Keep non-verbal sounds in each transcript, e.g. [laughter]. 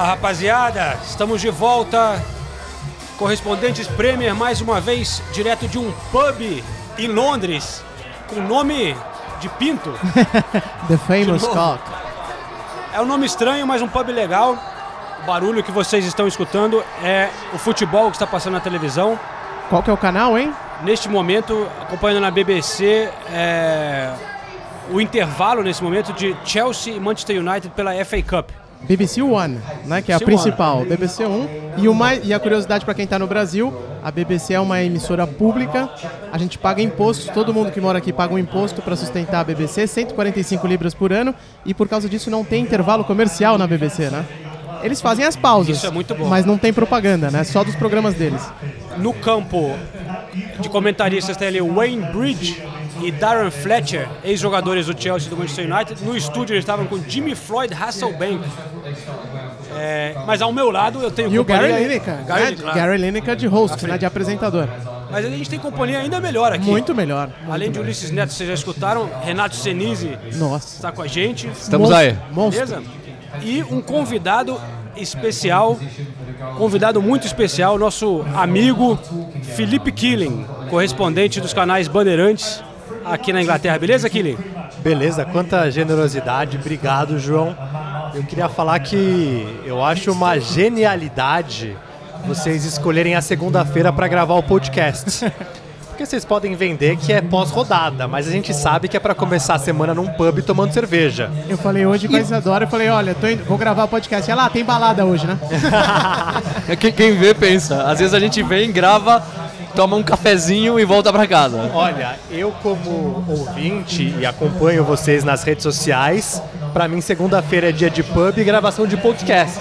Fala rapaziada, estamos de volta. Correspondentes Premier mais uma vez direto de um pub em Londres com nome de pinto. [laughs] The famous cock. É um nome estranho, mas um pub legal. O barulho que vocês estão escutando é o futebol que está passando na televisão. Qual que é o canal, hein? Neste momento, acompanhando na BBC, é, o intervalo nesse momento de Chelsea e Manchester United pela FA Cup. BBC One, né? Que é a principal. BBC 1. E, o mais, e a curiosidade para quem tá no Brasil, a BBC é uma emissora pública. A gente paga impostos, todo mundo que mora aqui paga um imposto para sustentar a BBC, 145 libras por ano. E por causa disso não tem intervalo comercial na BBC, né? Eles fazem as pausas. Isso é muito bom. Mas não tem propaganda, né? Só dos programas deles. No campo de comentaristas tem ali Wayne Bridge e Darren Fletcher, ex-jogadores do Chelsea e do Manchester United. No estúdio eles estavam com Jimmy Floyd Hasselbank. É, mas ao meu lado eu tenho E o Gary Lineker, Gary, né? claro. Gary Lineker de host, frente. né? De apresentador. Mas a gente tem companhia ainda melhor aqui. Muito melhor. Além de Ulisses Neto, vocês já escutaram, Renato Senise Nossa. está com a gente. Estamos Monstro- aí. Monstro. Beleza? E um convidado especial, convidado muito especial, nosso amigo Felipe Killing, correspondente dos canais Bandeirantes aqui na Inglaterra. Beleza, Killing? Beleza, quanta generosidade, obrigado, João. Eu queria falar que eu acho uma genialidade vocês escolherem a segunda-feira para gravar o podcast. Porque vocês podem vender que é pós-rodada, mas a gente sabe que é para começar a semana num pub tomando cerveja. Eu falei hoje com a Isadora, eu falei, olha, tô indo- vou gravar o podcast. Ela, ah, tem balada hoje, né? [laughs] É Quem, quem vê pensa. Às vezes a gente vem, grava, toma um cafezinho e volta pra casa. Olha, eu como ouvinte e acompanho vocês nas redes sociais, pra mim segunda-feira é dia de pub e gravação de podcast.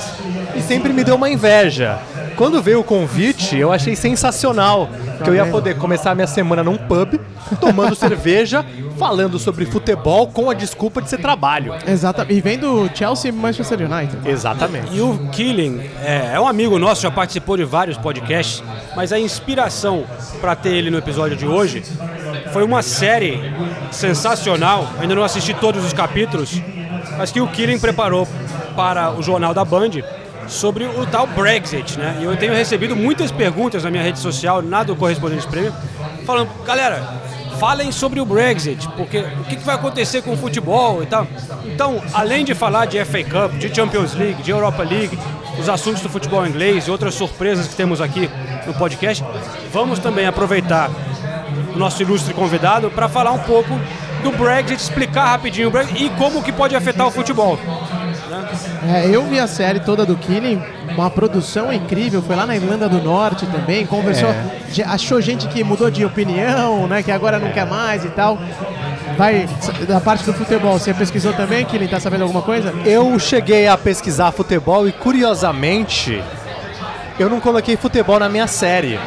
E sempre me deu uma inveja. Quando veio o convite, eu achei sensacional que eu ia poder começar a minha semana num pub, tomando [laughs] cerveja, falando sobre futebol com a desculpa de ser trabalho. Exatamente. E vem do Chelsea e Manchester United. Exatamente. E o Killing é, é um amigo nosso, já participou de vários podcasts, mas a inspiração para ter ele no episódio de hoje foi uma série sensacional. Ainda não assisti todos os capítulos, mas que o Killing preparou para o jornal da Band sobre o tal Brexit, né? E eu tenho recebido muitas perguntas na minha rede social, na do Correspondente Prêmio, falando, galera, falem sobre o Brexit, porque o que vai acontecer com o futebol e tal. Então, além de falar de FA Cup, de Champions League, de Europa League, os assuntos do futebol inglês e outras surpresas que temos aqui no podcast, vamos também aproveitar o nosso ilustre convidado para falar um pouco do Brexit, explicar rapidinho o Brexit e como que pode afetar o futebol. É, eu vi a série toda do Killing, uma produção incrível, foi lá na Irlanda do Norte também, conversou, ge- achou gente que mudou de opinião, né, que agora não quer mais e tal. Vai, da parte do futebol, você pesquisou também, Killing, tá sabendo alguma coisa? Eu cheguei a pesquisar futebol e, curiosamente, eu não coloquei futebol na minha série.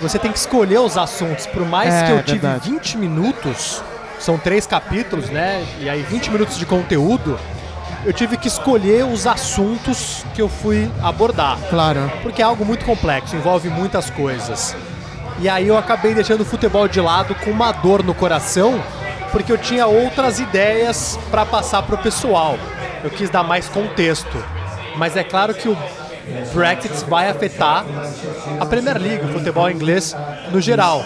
Você tem que escolher os assuntos. Por mais É, que eu tive verdade. 20 minutos, são três capítulos, né? E aí 20 minutos de conteúdo, eu tive que escolher os assuntos que eu fui abordar. Claro. Porque é algo muito complexo, envolve muitas coisas. E aí eu acabei deixando o futebol de lado com uma dor no coração, porque eu tinha outras ideias para passar pro pessoal. Eu quis dar mais contexto. Mas é claro que o Brexit vai afetar a Premier League, o futebol inglês no geral.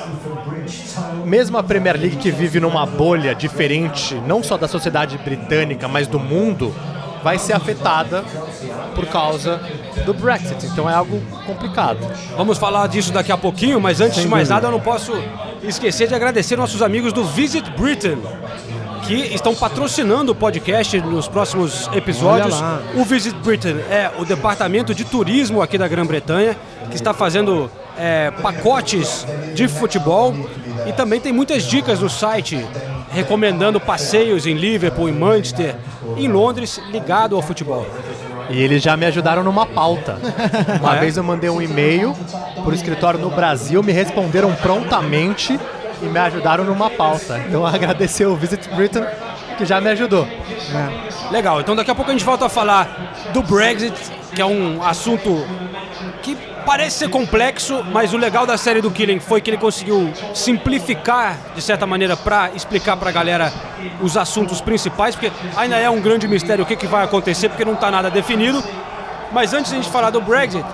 Mesmo a Premier League que vive numa bolha diferente, não só da sociedade britânica, mas do mundo, vai ser afetada por causa do Brexit. Então é algo complicado. Vamos falar disso daqui a pouquinho, mas antes de mais nada eu não posso esquecer de agradecer nossos amigos do Visit Britain, que estão patrocinando o podcast nos próximos episódios. O Visit Britain é o departamento de turismo aqui da Grã-Bretanha, que está fazendo é, pacotes de futebol e também tem muitas dicas no site recomendando passeios em Liverpool, em Manchester, em Londres, ligado ao futebol. E eles já me ajudaram numa pauta. [laughs] Uma é? vez eu mandei um e-mail pro escritório no Brasil, me responderam prontamente e me ajudaram numa pauta. Então [laughs] agradecer o Visit Britain que já me ajudou. Legal, então daqui a pouco a gente volta a falar do Brexit, que é um assunto parece ser complexo, mas o legal da série do Killing foi que ele conseguiu simplificar, de certa maneira, para explicar pra galera os assuntos principais, porque ainda é um grande mistério o que, que vai acontecer, porque não tá nada definido. Mas antes de a gente falar do Brexit,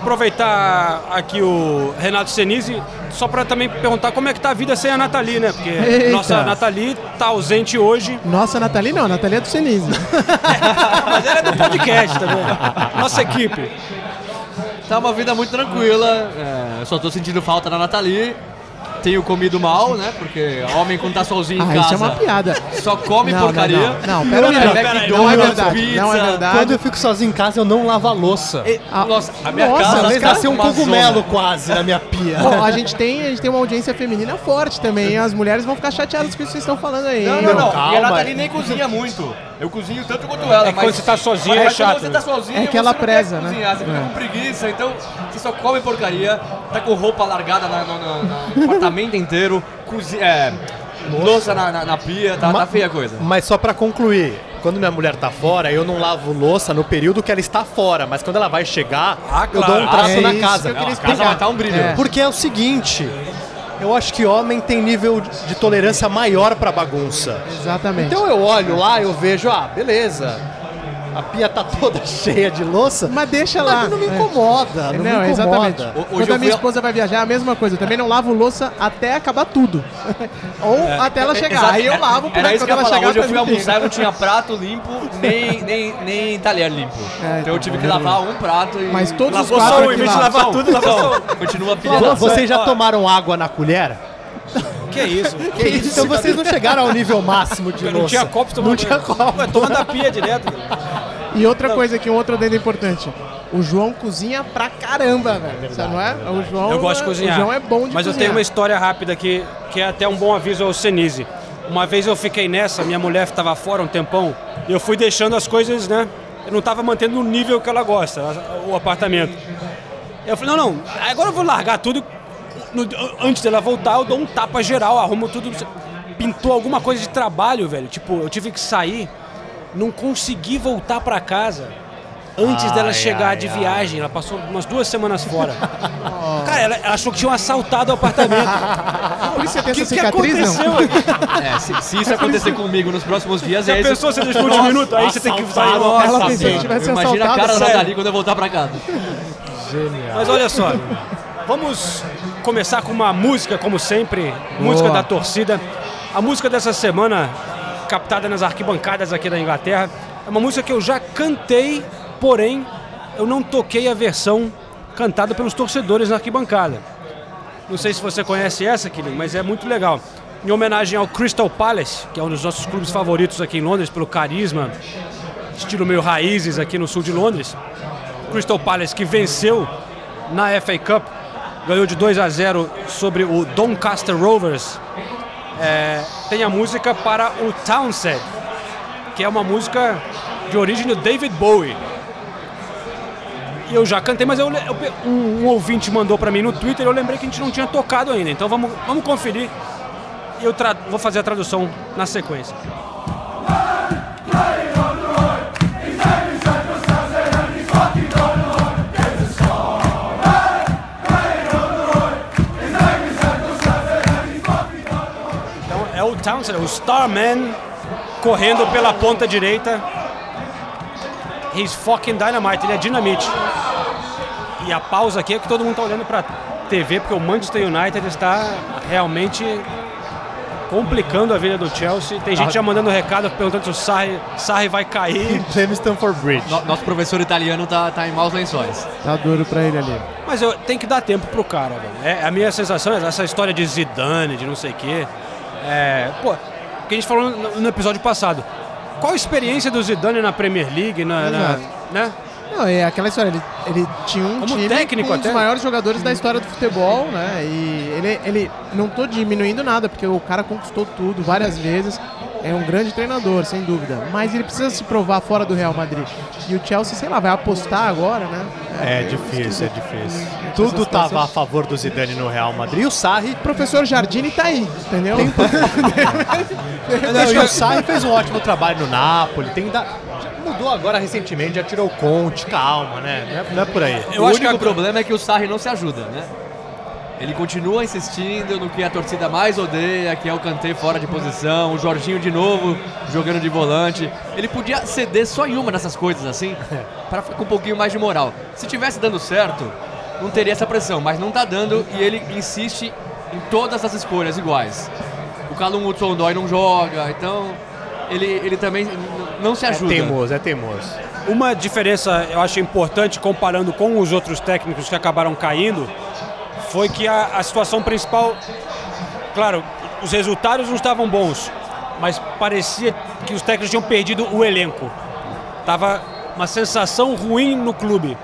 aproveitar aqui o Renato Senise, só para também perguntar como é que tá a vida sem a Nathalie, né? Porque Eita. nossa Nathalie tá ausente hoje. Nossa, Nathalie não, a Nathalie é do Senise. [laughs] Mas ela é do podcast também. Nossa equipe. Tá uma vida muito tranquila. é, só tô sentindo falta da Nathalie. Tenho comido mal, né? Porque homem quando tá sozinho em Ah, casa isso é uma piada. só come Não, porcaria. Não, não, não, pera um É. McDonald's, Não é verdade, pizza. não é verdade. Quando eu fico sozinho em casa, eu não lavo a louça. E- Ah, nossa, a minha nossa, casa mas está Nasceu um uma cogumelo zona. quase na minha pia. Bom, a gente, tem, a gente tem uma audiência feminina forte também. As mulheres vão ficar chateadas com isso que vocês estão falando aí. Não, hein? não, não. calma. E a Nathalie nem cozinha muito. Eu cozinho tanto quanto ela. É que quando você tá sozinho é mas chato, Quando você né? tá sozinho, É que ela você não preza, quer né? cozinhar, Você fica É. com preguiça, então você só come porcaria, tá com roupa largada na- no, no- no apartamento inteiro, cozinha, é, louça na, na- na pia, tá, Ma- tá feia a coisa. Mas só pra concluir, quando minha mulher tá fora, eu não lavo louça no período que ela está fora, mas quando ela vai chegar, Ah, eu claro. dou um trato É na isso casa. que eu queria Não, a casa vai tá um brilho. É. Porque é o seguinte, eu acho que homem tem nível de tolerância maior pra bagunça. Exatamente. Então eu olho lá, eu vejo, ah, beleza. A pia tá toda [laughs] cheia de louça. Mas deixa Mas lá. não me É. incomoda, não, Não, me incomoda. exatamente. Hoje Quando eu a minha a- esposa vai viajar, é a mesma coisa. Eu também não lavo louça até acabar tudo. [laughs] Ou até ela chegar. Exato. Aí eu lavo isso quando que eu ia ela falar. chegar. Hoje eu tá fui limpinho. almoçar e não tinha prato limpo, nem, nem, nem talher limpo. É, então eu tive que lavar um prato e. Mas todos os Lavou só um, em vez de lavar tudo, lavou só um. Continua pilhando. Vocês já tomaram água na colher? [laughs] Que isso? então vocês não chegaram ao nível máximo de louça. Não tinha copo, tomou Não tinha copo. Ué, toma da pia direto. E outra coisa aqui, um outro adendo importante. O João cozinha pra caramba, velho. Sabe, não é? O João, Eu gosto de cozinhar. O João é bom de Mas eu cozinhar. tenho uma história rápida aqui, que é até um bom aviso ao Senise. Uma vez eu fiquei nessa, minha mulher estava fora um tempão, e eu fui deixando as coisas, né? Eu não estava mantendo no nível que ela gosta, o apartamento. Eu falei, não, não, agora eu vou largar tudo. No- antes dela voltar, eu dou um tapa geral, arrumo tudo. Pintou alguma coisa de trabalho, velho. Tipo, eu tive que sair, não consegui voltar pra casa antes dela chegar de viagem. Ela passou umas duas semanas fora. [laughs] Cara, ela, ela achou que tinham assaltado o apartamento. Por isso você tem O que, essa que cicatriz, não? aconteceu [laughs] aqui? É, se, se isso acontecer comigo nos próximos dias, Já é isso. pensou, você por último minuto, aí você tem que sair. Nossa, Ela pensou que tivesse Imagina a assaltado, cara da sério. Nathalie quando eu voltar pra casa. Mas olha só, [laughs] vamos começar com uma música, como sempre, música da torcida. A música dessa semana, captada nas arquibancadas aqui da Inglaterra, é uma música que eu já cantei, porém eu não toquei a versão cantada pelos torcedores na arquibancada. Não sei se você conhece essa, Killing, mas é muito legal. Em homenagem ao Crystal Palace, que é um dos nossos clubes favoritos aqui em Londres, pelo carisma, estilo meio raízes aqui no sul de Londres. Crystal Palace que venceu na FA Cup, ganhou de 2 a 0 sobre o Doncaster Rovers. É, tem a música para o Townsend, que é uma música de origem do David Bowie. E eu já cantei, mas eu, eu um, um ouvinte mandou para mim no Twitter, eu lembrei que a gente não tinha tocado ainda. Então vamos, vamos conferir. E eu vou fazer a tradução na sequência. Townsend, o Starman, correndo pela ponta direita. He's fucking dynamite, ele é dinamite. E a pausa aqui é que todo mundo tá olhando pra TV, porque o Manchester United está realmente complicando a vida do Chelsea. Tem gente já mandando recado perguntando se o Sarri, Sarri vai cair. [laughs] Pleno Stanford Bridge. No- nosso professor italiano tá, tá em maus lençóis. Tá duro pra ele ali. Mas eu tenho que dar tempo pro cara, velho. É, a minha sensação é essa história de Zidane, de não sei o quê. É, pô, que a gente falou no, no episódio passado. Qual a experiência do Zidane na Premier League, na, na- né? Não, é aquela história, ele, ele tinha um Como time técnico com um dos até. maiores jogadores da história do futebol, né? E ele, ele não tô diminuindo nada, porque o cara conquistou tudo várias vezes. É um grande treinador, sem dúvida. Mas ele precisa se provar fora do Real Madrid. E o Chelsea, sei lá, vai apostar agora, né? É difícil, é difícil. Tudo estava a favor do Zidane no Real Madrid. E o Sarri O professor Jardine tá aí, entendeu? [laughs] Não, e o Sarri fez um ótimo trabalho no Napoli. Tem da... mudou agora recentemente, já tirou o Conte, calma, né? Não é, não é por aí. o único problema é que o Sarri não se ajuda, né? Ele continua insistindo no que a torcida mais odeia, que é o Kanté fora de posição, o Jorginho de novo jogando de volante. Ele podia ceder só em uma dessas coisas assim, [laughs] para ficar com um pouquinho mais de moral. Se tivesse dando certo, não teria essa pressão, mas não tá dando e ele insiste em todas as escolhas iguais. O Calum Hudson-Odoi não joga, então ele, ele também não se É ajuda. teimoso, é teimoso. Uma diferença eu acho importante comparando com os outros técnicos que acabaram caindo foi que a, a situação principal, claro, os resultados não estavam bons, mas parecia que os técnicos tinham perdido o elenco. Tava uma sensação ruim no clube.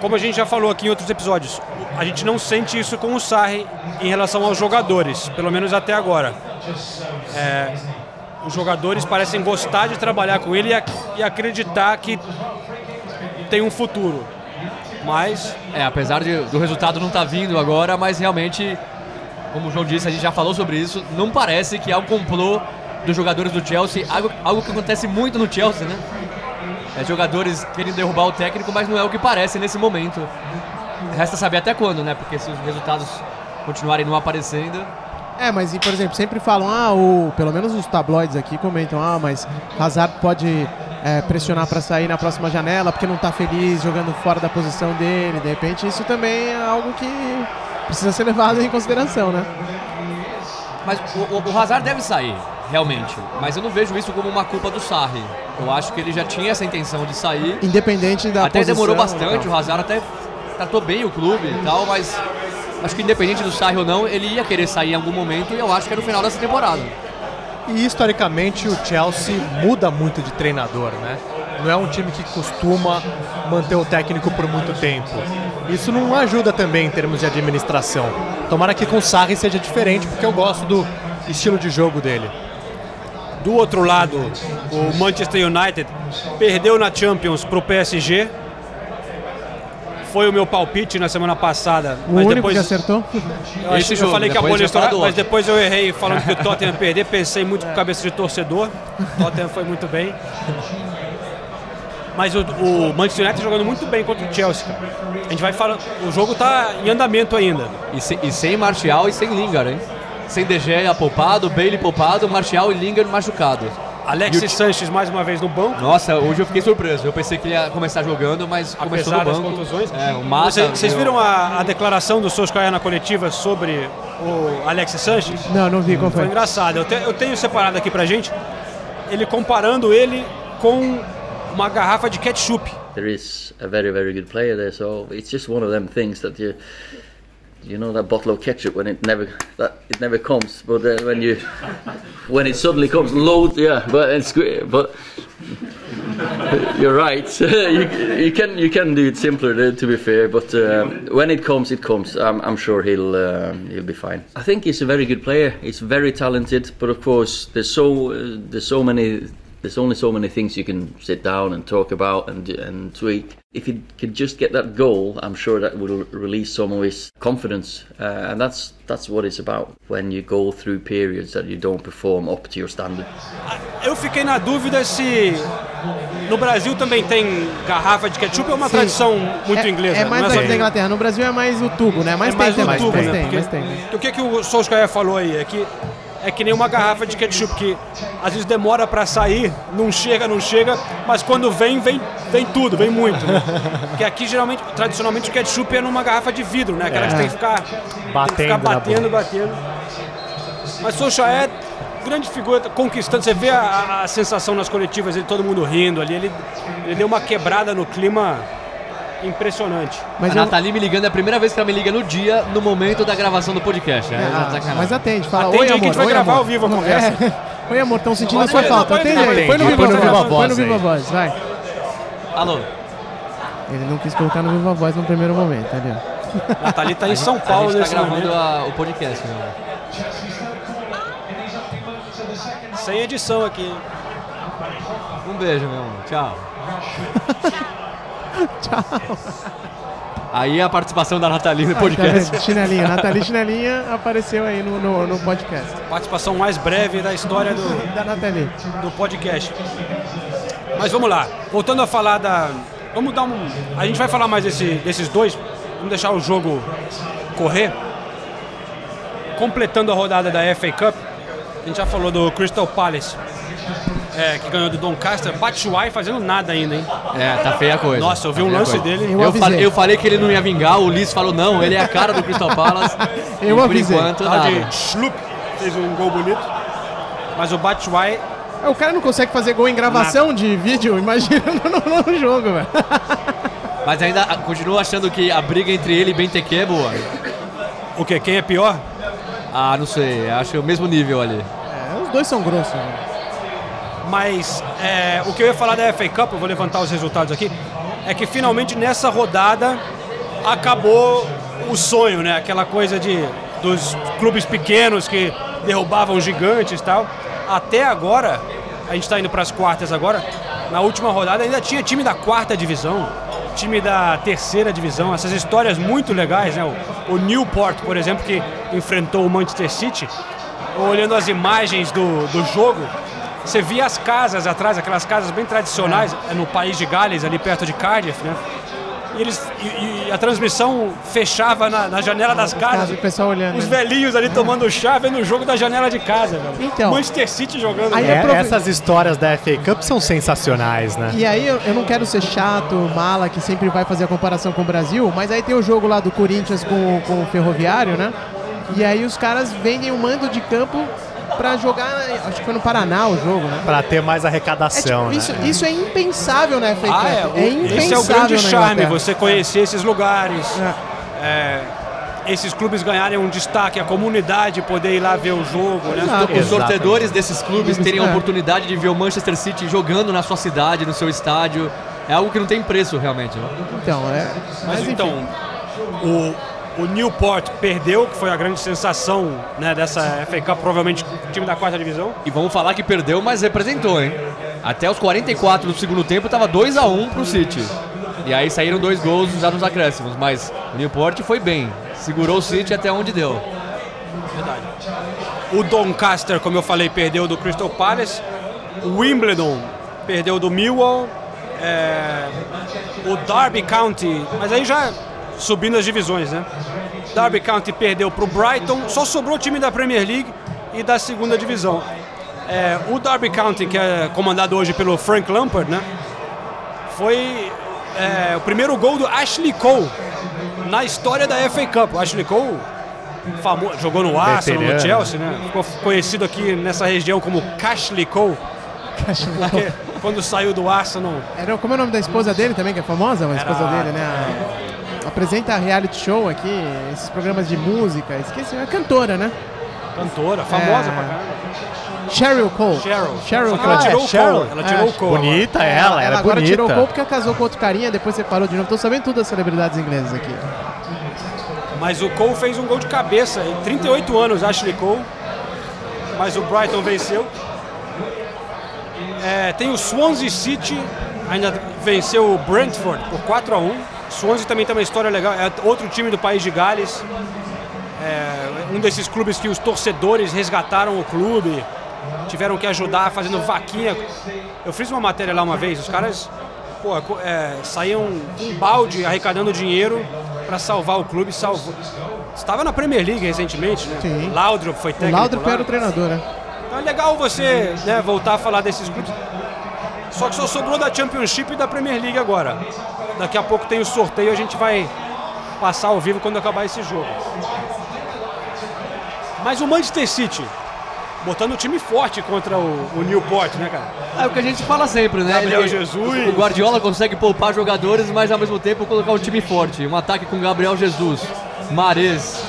Como a gente já falou aqui em outros episódios, a gente não sente isso com o Sarri em relação aos jogadores, pelo menos até agora. É, os jogadores parecem gostar de trabalhar com ele e, ac- e acreditar que tem um futuro. Mas É, apesar de- do resultado não estar vindo agora, mas realmente, como o João disse, a gente já falou sobre isso, não parece que é um complô dos jogadores do Chelsea, algo, algo que acontece muito no Chelsea, né? É, jogadores querendo derrubar o técnico, mas não é o que parece nesse momento. Resta saber até quando, né? Porque se os resultados continuarem não aparecendo. É, mas e, por exemplo, sempre falam, ah, o, pelo menos os tabloides aqui comentam, ah, mas Hazard pode é, pressionar para sair na próxima janela porque não tá feliz jogando fora da posição dele. De repente, isso também é algo que precisa ser levado em consideração, né? Mas o, o, Hazard deve sair, realmente. Mas eu não vejo isso como uma culpa do Sarri. Eu acho que ele já tinha essa intenção de sair. Independente da até posição. demorou bastante, tal. o Hazard até tratou bem o clube e tal, mas acho que independente do Sarri ou não, ele ia querer sair em algum momento e eu acho que era no final dessa temporada. E historicamente o Chelsea muda muito de treinador, né? Não é um time que costuma manter o técnico por muito tempo. Isso não ajuda também em termos de administração. Tomara que com o Sarri seja diferente, porque eu gosto do estilo de jogo dele. do outro lado, o Manchester United perdeu na Champions pro PSG. Foi o meu palpite na semana passada, O mas único depois que acertou. eu, Esse eu jogo, falei que a já ia estourar, mas depois eu errei falando que o [laughs] Tottenham ia perder, pensei muito com cabeça de torcedor. O [laughs] Tottenham foi muito bem. Mas o, o Manchester United jogando muito bem contra o Chelsea. A gente vai falando, o jogo tá em andamento ainda. E, se- e sem Martial e sem Lingard, hein? Sem De Gea poupado, Bailey poupado, Martial e Lingard machucado. Alexis Ti- Sanches mais uma vez no banco. Nossa, hoje eu fiquei surpreso. Eu pensei que ele ia começar jogando, mas começou apesar no das banco. contusões. É, o Mata, Vocês, viram a, a declaração do Solskjaer na coletiva sobre o Alexis Sanches? Não, não vi qual Foi foi. engraçado. Eu, te- eu tenho separado aqui pra gente ele comparando ele com uma garrafa de ketchup. there is a very very good player there so it's just one of them things that you you know that bottle of ketchup when it never that it never comes but uh, when you when it suddenly comes load yeah but it's great but [laughs] you're right. [laughs] You, you can you can do it simpler to, to be fair but um, when it comes it comes. I'm, I'm sure he'll um he'll be fine. I think he's a very good player. He's very talented but of course there's so uh, there's so many there's only so many things you can sit down and talk about and and tweak. If he could just get that goal, I'm sure that will release some of his confidence, uh, and that's that's what it's about. When you go through periods that you don't perform up to your standard. Eu fiquei na dúvida se no Brasil também tem garrafa de ketchup ou é uma Sim. tradição muito é, inglesa. É mais só- da Inglaterra. No Brasil é mais o tubo, né? Mas é tem mais um também. tubo, mas né? tem, Porque- mas tem. O que, que o Solskjaer falou aí? É que é que nem uma garrafa de ketchup que às vezes demora pra sair, não chega, não chega, mas quando vem, vem, vem tudo, vem muito. Né? Porque aqui geralmente, tradicionalmente o ketchup é numa garrafa de vidro, né? Aquela que tem que ficar tem que Batendo ficar batendo, batendo. Mas Solskjaer grande figura, tá conquistando. Você vê a, a- a sensação nas coletivas, ele todo mundo rindo ali, ele, ele deu uma quebrada no clima impressionante. Mas a eu- Nathalie me ligando, é a primeira vez que ela me liga no dia, no momento da gravação do podcast. né? Ah, Sacanagem. mas atende, fala Atende oi aí que amor. a gente vai oi, gravar amor." ao vivo a conversa. é. [laughs] Oi amor, estão sentindo a sua falta. Atende aí. Põe no Viva Voz. Põe Voz no. Viva Voz, vai. Alô? Ele não quis colocar no Viva Voz no primeiro momento, ali, [laughs] ó. Nathalie tá em São A Paulo gente tá gravando a- o podcast, né? Sem edição aqui. hein? Um beijo, meu amor. Tchau. [laughs] [laughs] Tchau. Aí a participação da Nathalie no Tá podcast. vendo? Chinelinha. [laughs] Nathalie Chinelinha apareceu aí no, no, no podcast. Participação mais breve da história do, Da Nathalie. do podcast. Mas vamos lá. Voltando a falar da. Vamos dar um. A gente vai falar mais desse, desses dois. Vamos deixar o jogo correr. Completando a rodada da FA Cup. A gente já falou do Crystal Palace. É, que ganhou do Doncaster. Batshuayi fazendo nada ainda, hein? É, tá feia a coisa. Nossa, eu vi Tá um lance coisa. dele. Eu Eu, falei, eu falei que ele não ia vingar, o Liz falou não, ele é a cara do Crystal Palace. [laughs] Eu e por avisei. enquanto, nada. de Schlup fez um gol bonito. Mas o Batshuayi É, O cara não consegue fazer gol em gravação de vídeo, imagina [laughs] no, no jogo, velho. [laughs] Mas ainda ah, continuo achando que a briga entre ele e Benteke é boa. O que? Quem é pior? Ah, não sei, acho o mesmo nível ali. É, os dois são grossos. né? Mas é, o que eu ia falar da FA Cup, eu vou levantar os resultados aqui, é que finalmente nessa rodada acabou o sonho, né? Aquela coisa de dos clubes pequenos que derrubavam gigantes e tal. Até agora, a gente está indo para as quartas agora. Na última rodada ainda tinha time da quarta divisão, time da terceira divisão, essas histórias muito legais, né? O, o Newport, por exemplo, que enfrentou o Manchester City, olhando as imagens do, do jogo, você via as casas atrás, aquelas casas bem tradicionais, é no país de Gales, ali perto de Cardiff, né? E, eles, e, e a transmissão fechava na, na janela das casas. Casa, o pessoal olhando. Os né? velhinhos ali tomando chá, vendo o jogo da janela de casa, velho. Então. Manchester City jogando. Aí? É, essas histórias da FA Cup são sensacionais, né? E aí eu, eu não quero ser chato, mala, que sempre vai fazer a comparação com o Brasil, mas aí tem o jogo lá do Corinthians com, com o Ferroviário, né? E aí os caras vendem um mando de campo pra jogar, acho que foi no Paraná o jogo, né? Pra ter mais É, arrecadação, tipo, isso, né? isso é impensável na FA Cup. Ah, é, o- impensável esse é o grande charme, você conhecer esses lugares, É. é, esses clubes ganharem um destaque, a comunidade poder ir lá ver o jogo, né? Exato. Os torcedores desses clubes terem a É. oportunidade de ver o Manchester City jogando na sua cidade, no seu estádio. É algo que não tem preço, realmente. né? Então, é. Mas, enfim. então, o, o Newport perdeu, que foi a grande sensação né, dessa FA Cup, provavelmente o time da quarta divisão. E vamos falar que perdeu, mas representou, hein? Até os 44 do segundo tempo tava 2 a 1 pro City. E aí saíram dois gols já nos acréscimos, mas o Newport foi bem. Segurou o City até onde deu. Verdade. O Doncaster, como eu falei, perdeu do Crystal Palace. O Wimbledon perdeu do Millwall. É, O Derby County, mas aí já subindo as divisões, né? Derby County perdeu para o Brighton. Só sobrou o time da Premier League e da segunda divisão. É, o Derby County, que é comandado hoje pelo Frank Lampard, né? Foi é, o primeiro gol do Ashley Cole na história da FA Cup. O Ashley Cole famo- jogou no Arsenal, no. Chelsea, né? Ficou conhecido aqui nessa região como Cashley Cole, porque quando saiu do Arsenal, Era, como é o nome da esposa dele também, que é famosa? A esposa Era- dele, né? A- apresenta reality show aqui, esses programas de música. Esqueci, é cantora, né? cantora, famosa É. pra caramba. Cheryl Cole. Cheryl. Cheryl que ela Cole. tirou é o Cheryl. Cole. Ela tirou É, o Cole. Bonita ela, ela, é agora bonita. tirou o Cole porque casou com outro carinha, depois separou de novo. Tô sabendo tudo das celebridades inglesas aqui. Mas o Cole fez um gol de cabeça, em 38 anos, Ashley Cole. Mas o Brighton venceu. É, tem o Swansea City, ainda venceu o Brentford por 4 a 1 Swansea também tem uma história legal, é outro time do país de Gales. É, um desses clubes que os torcedores resgataram o clube, tiveram que ajudar fazendo vaquinha. Eu fiz uma matéria lá uma vez, os caras pô, é, saíam com um balde arrecadando dinheiro para salvar o clube. Salvou. Estava na Premier League recentemente, né? Sim. Laudrup foi O técnico. Laudrup lá. era o treinador, né? Então é legal você né, voltar a falar desses clubes. Só que só sobrou da Championship e da Premier League agora. Daqui a pouco tem o sorteio, a gente vai passar ao vivo quando acabar esse jogo. Mas o Manchester City, botando o time forte contra o, o Newport, né, cara? É o que a gente fala sempre, né? Gabriel Jesus. O Guardiola consegue poupar jogadores, mas ao mesmo tempo colocar um time forte. Um ataque com Gabriel Jesus, Mares,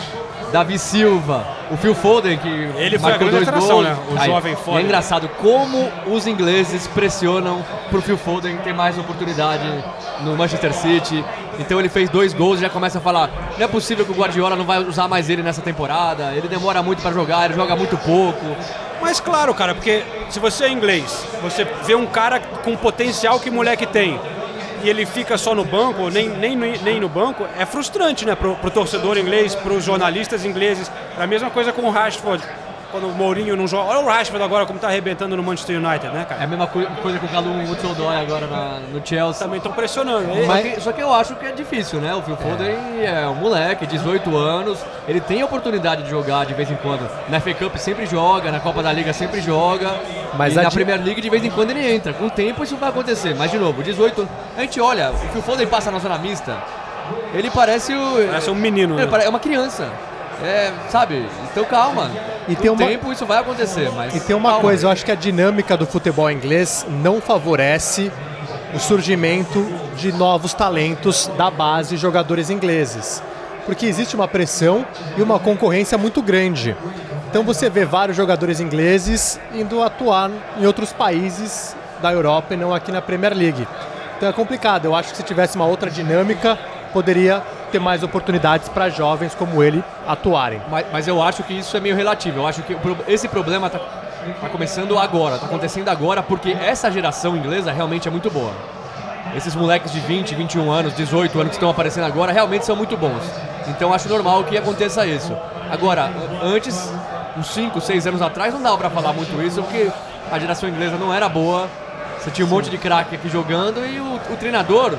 Davi Silva, o Phil Foden, que Ele foi a grande dois atração, gols. né? O Aí, jovem Foden. É engraçado como os ingleses pressionam pro Phil Foden ter mais oportunidade no Manchester City. Então ele fez dois gols e já começa a falar: não é possível que o Guardiola não vai usar mais ele nessa temporada. Ele demora muito para jogar, ele joga muito pouco. Mas claro, cara, porque se você é inglês, você vê um cara com o potencial que o moleque tem e ele fica só no banco, nem, nem, nem no banco, é frustrante, né? Pro, pro torcedor inglês, pros jornalistas ingleses. É a mesma coisa com o Rashford. Quando o Mourinho não joga. Olha o Rashford agora como tá arrebentando no Manchester United, né, É cara? a mesma coi- coisa com o Calum Hudson-Odoi agora na- no Chelsea. Também estão pressionando. E- Só que, só que eu acho que é difícil, né? O Phil Foden é. um moleque, 18 anos, ele tem a oportunidade de jogar de vez em quando. Na FA Cup sempre joga, na Copa da Liga sempre joga. Mas e a na di- Premier League de vez em quando ele entra. Com o tempo isso vai acontecer. Mas de novo, 18 anos. A gente olha, o Phil Foden passa na zona mista, ele parece o. Parece um menino, Ele né? É uma criança. É, sabe? Então calma. E Com tem o uma- tempo isso vai acontecer, mas. E tem uma calma. coisa, eu acho que a dinâmica do futebol inglês não favorece o surgimento de novos talentos da base jogadores ingleses. Porque existe uma pressão e uma concorrência muito grande. Então você vê vários jogadores ingleses indo atuar em outros países da Europa e não aqui na Premier League. Então é complicado. Eu acho que se tivesse uma outra dinâmica, poderia ter mais oportunidades para jovens como ele atuarem. Mas, mas eu acho que isso é meio relativo. Eu acho que esse problema tá, tá começando agora, tá acontecendo agora, porque essa geração inglesa realmente é muito boa. Esses moleques de 20, 21 anos, 18 anos que estão aparecendo agora realmente são muito bons. Então acho normal que aconteça isso. Agora, antes, uns 5, 6 anos atrás, não dava pra falar muito isso, porque a geração inglesa não era boa. Você tinha um monte de craque aqui jogando e o, o treinador,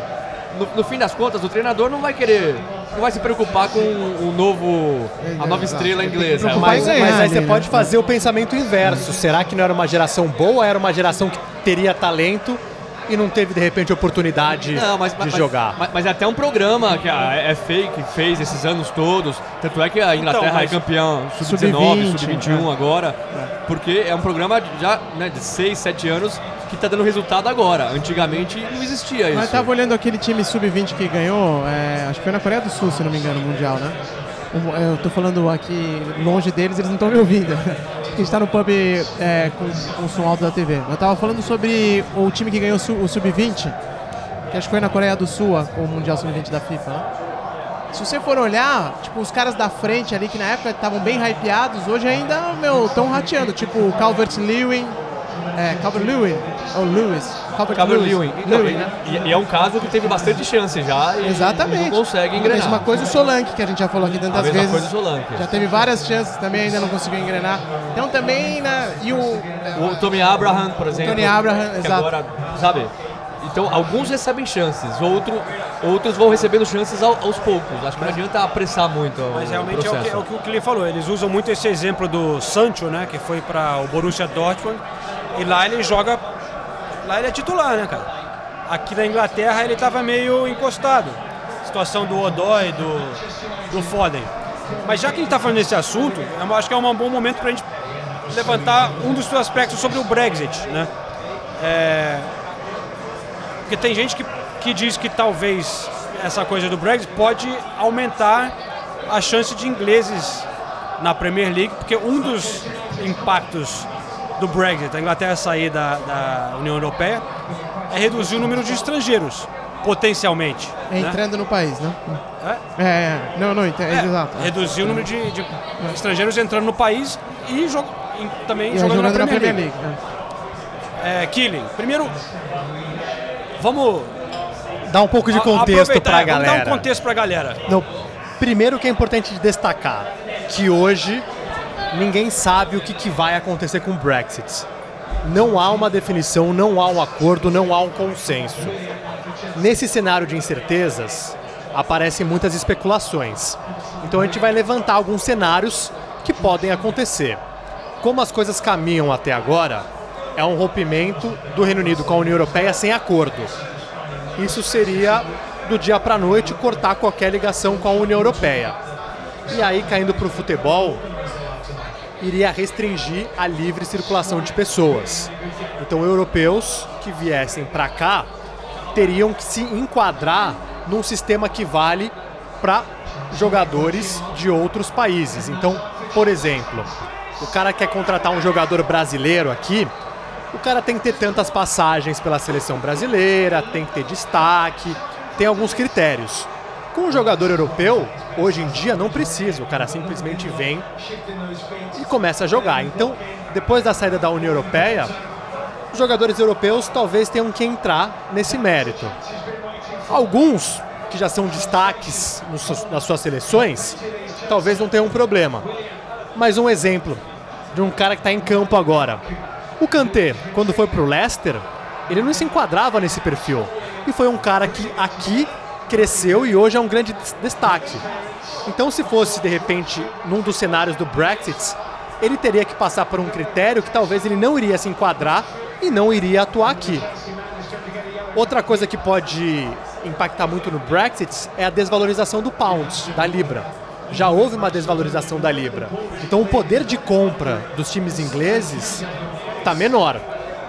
no, no fim das contas, o treinador não vai querer, não vai se preocupar com o novo, a nova estrela inglesa. Mas. Mas aí ali, você né? pode fazer o pensamento inverso. Será que não era uma geração boa? Era uma geração que teria talento e não teve, de repente, oportunidade Não, mas, de mas- jogar? Mas, mas é até um programa que a FA que fez esses anos todos. Tanto é que a Inglaterra mas- é campeã sub-19, Sub-20, sub-21 agora. Porque é um programa já né, de 6, 7 anos que está dando resultado agora. Antigamente não existia isso. Mas tava olhando aquele time sub-20 que ganhou, é, acho que foi na Coreia do Sul, se não me engano, o Mundial, né? O- Eu tô falando aqui longe deles, eles não estão me ouvindo. A gente tá no pub é, com, com o som alto da TV. Eu tava falando sobre o time que ganhou o sub-20, que acho que foi na Coreia do Sul, o Mundial sub-20 da FIFA, né? Se você for olhar, tipo, os caras da frente ali, que na época estavam bem hypeados, hoje ainda, meu, estão rateando. Tipo, o Calvert-Lewin, é, Calvert-Lewin, ou Lewis, Calvert-Lewin. Então, Lewin, né? e, e é um caso que teve bastante chance já e Exatamente. não consegue A engrenar. mesma coisa o Solanke, que a gente já falou aqui A tantas mesma vezes. coisa o Solanke. Já teve várias chances também, ainda não conseguiu engrenar. Então também, né? E o. O Tommy Abraham, por exemplo. Tony Abraham, que exato. Agora, sabe? Então, alguns recebem chances, outro, outros vão recebendo chances ao- aos poucos. Acho que não adianta apressar muito o Mas realmente é o, que, é o que o falou. Eles usam muito esse exemplo do Sancho, né? Que foi para o Borussia Dortmund. E lá ele joga. Lá ele é titular, né, cara? Aqui na Inglaterra ele estava meio encostado. Situação do Odoi, do, do Foden. Mas já que a gente está falando desse assunto, eu acho que é um bom momento para a gente levantar um dos seus aspectos sobre o Brexit, né? É, porque tem gente que, que diz que talvez essa coisa do Brexit pode aumentar a chance de ingleses na Premier League, porque um dos impactos do Brexit, da Inglaterra sair da, da União Europeia, é reduzir o número de estrangeiros, potencialmente. né? Entrando no país, né? É? É, é. Não, não, ent- É, exato. reduzir o número de, de estrangeiros entrando no país e, jo- e também E jogando, jogando na Premier League. né? É, Killing, primeiro, vamos Dá um pouco de a- contexto é, vamos galera. dar um contexto pra galera. Não, primeiro que é importante destacar que hoje ninguém sabe o que, que vai acontecer com o Brexit. Não há uma definição, não há um acordo, não há um consenso. Nesse cenário de incertezas, aparecem muitas especulações. Então a gente vai levantar alguns cenários que podem acontecer. Como as coisas caminham até agora, é um rompimento do Reino Unido com a União Europeia sem acordo isso seria do dia para noite cortar qualquer ligação com a União Europeia. E aí, caindo para o futebol, iria restringir a livre circulação de pessoas. Então, europeus que viessem para cá teriam que se enquadrar num sistema que vale para jogadores de outros países. Então, por exemplo, o cara quer contratar um jogador brasileiro aqui, o cara tem que ter tantas passagens pela seleção brasileira, tem que ter destaque, tem alguns critérios. Com um jogador europeu, Hoje em dia não precisa, o cara simplesmente vem e começa a jogar. Então, depois da saída da União Europeia, os jogadores europeus talvez tenham que entrar nesse mérito. Alguns que já são destaques nas suas seleções, talvez não tenham um problema. Mas um exemplo de um cara que está em campo agora. O Kanté, quando foi pro Leicester, ele não se enquadrava nesse perfil. E foi um cara que aqui cresceu e hoje é um grande des- destaque. Então, se fosse de repente num dos cenários do Brexit, ele teria que passar por um critério que talvez ele não iria se enquadrar e não iria atuar aqui. Outra coisa que pode impactar muito no Brexit é a desvalorização do pound, da libra. Já houve uma desvalorização da libra. Então o poder de compra dos times ingleses está menor.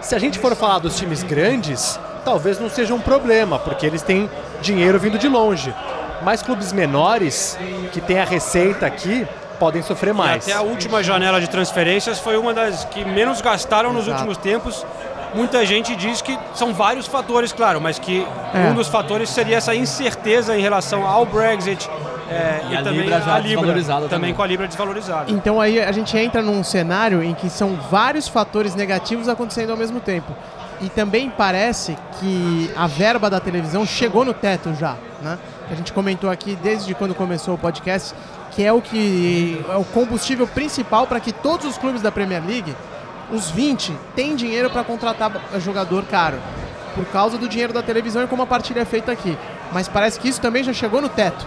Se a gente for falar dos times grandes, talvez não seja um problema, porque eles têm dinheiro vindo de longe. Mas clubes menores, que têm a receita aqui, podem sofrer E mais. até a última janela de transferências foi uma das que menos gastaram nos Exato. últimos tempos. Muita gente diz que são vários fatores, claro, mas que É. um dos fatores seria essa incerteza em relação ao Brexit é, E e, a também Libra já a Libra, desvalorizada também também. com a Libra desvalorizada. Então aí a gente entra num cenário em que são vários fatores negativos acontecendo ao mesmo tempo. E também parece que a verba da televisão chegou no teto já, né? A gente comentou aqui desde quando começou o podcast que é o que é o combustível principal para que todos os clubes da Premier League, os 20, tenham dinheiro para contratar jogador caro. Por causa do dinheiro da televisão e como a partilha é feita aqui. Mas parece que isso também já chegou no teto.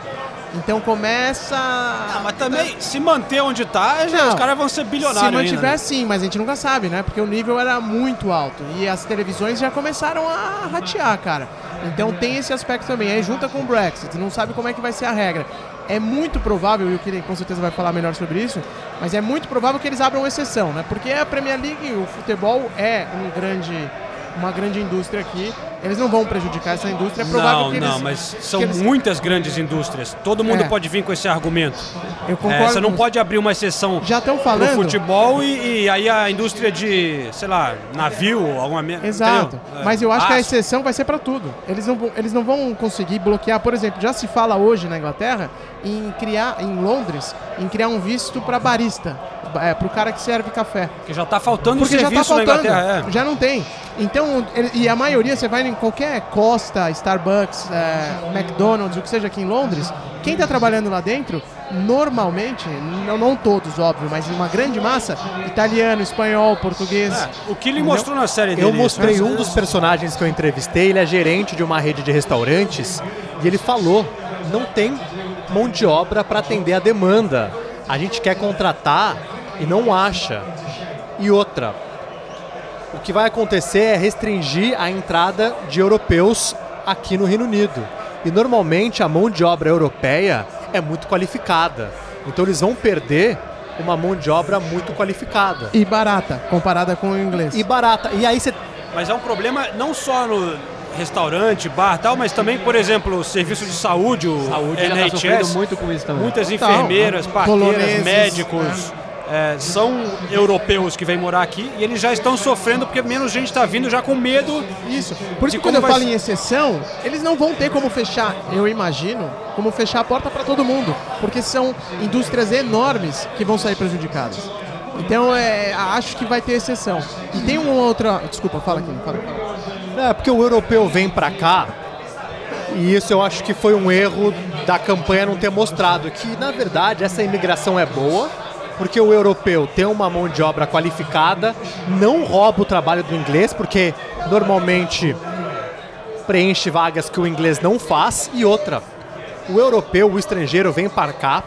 Então começa. Ah, mas também, se manter onde tá, Não. os caras vão ser bilionários Se mantiver ainda. né? sim, mas a gente nunca sabe, né? Porque o nível era muito alto. E as televisões já começaram a ratear, cara. Então tem esse aspecto também. Aí junta com o Brexit, não sabe como é que vai ser a regra. É muito provável, e o Kylian com certeza vai falar melhor sobre isso, mas é muito provável que eles abram exceção, né? Porque a Premier League, o futebol é um grande, uma grande indústria aqui. Eles não vão prejudicar essa indústria. É provável Não, que eles. não, mas são eles- muitas grandes indústrias. Todo mundo É. pode vir com esse argumento. Eu É, concordo. você não pode abrir uma exceção Já estão pro falando. futebol e, e aí a indústria de, sei lá, navio, alguma. Exato. entendeu? É. Mas eu acho que a Aço. exceção vai ser para tudo. Eles não, vão, eles não vão conseguir bloquear, por exemplo, já se fala hoje na Inglaterra em criar, em Londres, em criar um visto para barista, é, para o cara que serve café. Que já tá faltando Porque já tá serviço na faltando, Inglaterra. é. já não tem. Então, ele- e a maioria, você vai em qualquer Costa, Starbucks, é, McDonald's, o que seja aqui em Londres, quem está trabalhando lá dentro, normalmente, não, não todos, óbvio, mas uma grande massa, italiano, espanhol, português. É, o que ele mostrou na série dele. Eu mostrei isso, um né? dos personagens que eu entrevistei, ele é gerente de uma rede de restaurantes e ele falou: não tem mão de obra para atender a demanda. A gente quer contratar e não acha. E outra, o que vai acontecer é restringir a entrada de europeus aqui no Reino Unido. E normalmente a mão de obra europeia é muito qualificada. Então eles vão perder uma mão de obra muito qualificada. E barata, comparada com o inglês. E barata. E aí você Mas é um problema não só no restaurante, bar tal, mas também, por exemplo, o serviço de saúde, o Saúde já tá sofrendo NHS, muito com isso também. muitas Total, enfermeiras, né? parteiras, médicos. É, são europeus que vêm morar aqui e eles já estão sofrendo porque menos gente está vindo já com medo. Isso. Por isso que quando eu vai falo em exceção, eles não vão ter como fechar, eu imagino, como fechar a porta para todo mundo. Porque são indústrias enormes que vão sair prejudicadas. Então, é, acho que vai ter exceção. E tem uma outra. Desculpa, fala aqui. Fala, fala. É, porque o europeu vem pra cá e isso eu acho que foi um erro da campanha não ter mostrado que, na verdade, essa imigração é boa, porque o europeu tem uma mão de obra qualificada, não rouba o trabalho do inglês, porque normalmente preenche vagas que o inglês não faz, e outra, o europeu, o estrangeiro, vem para cá,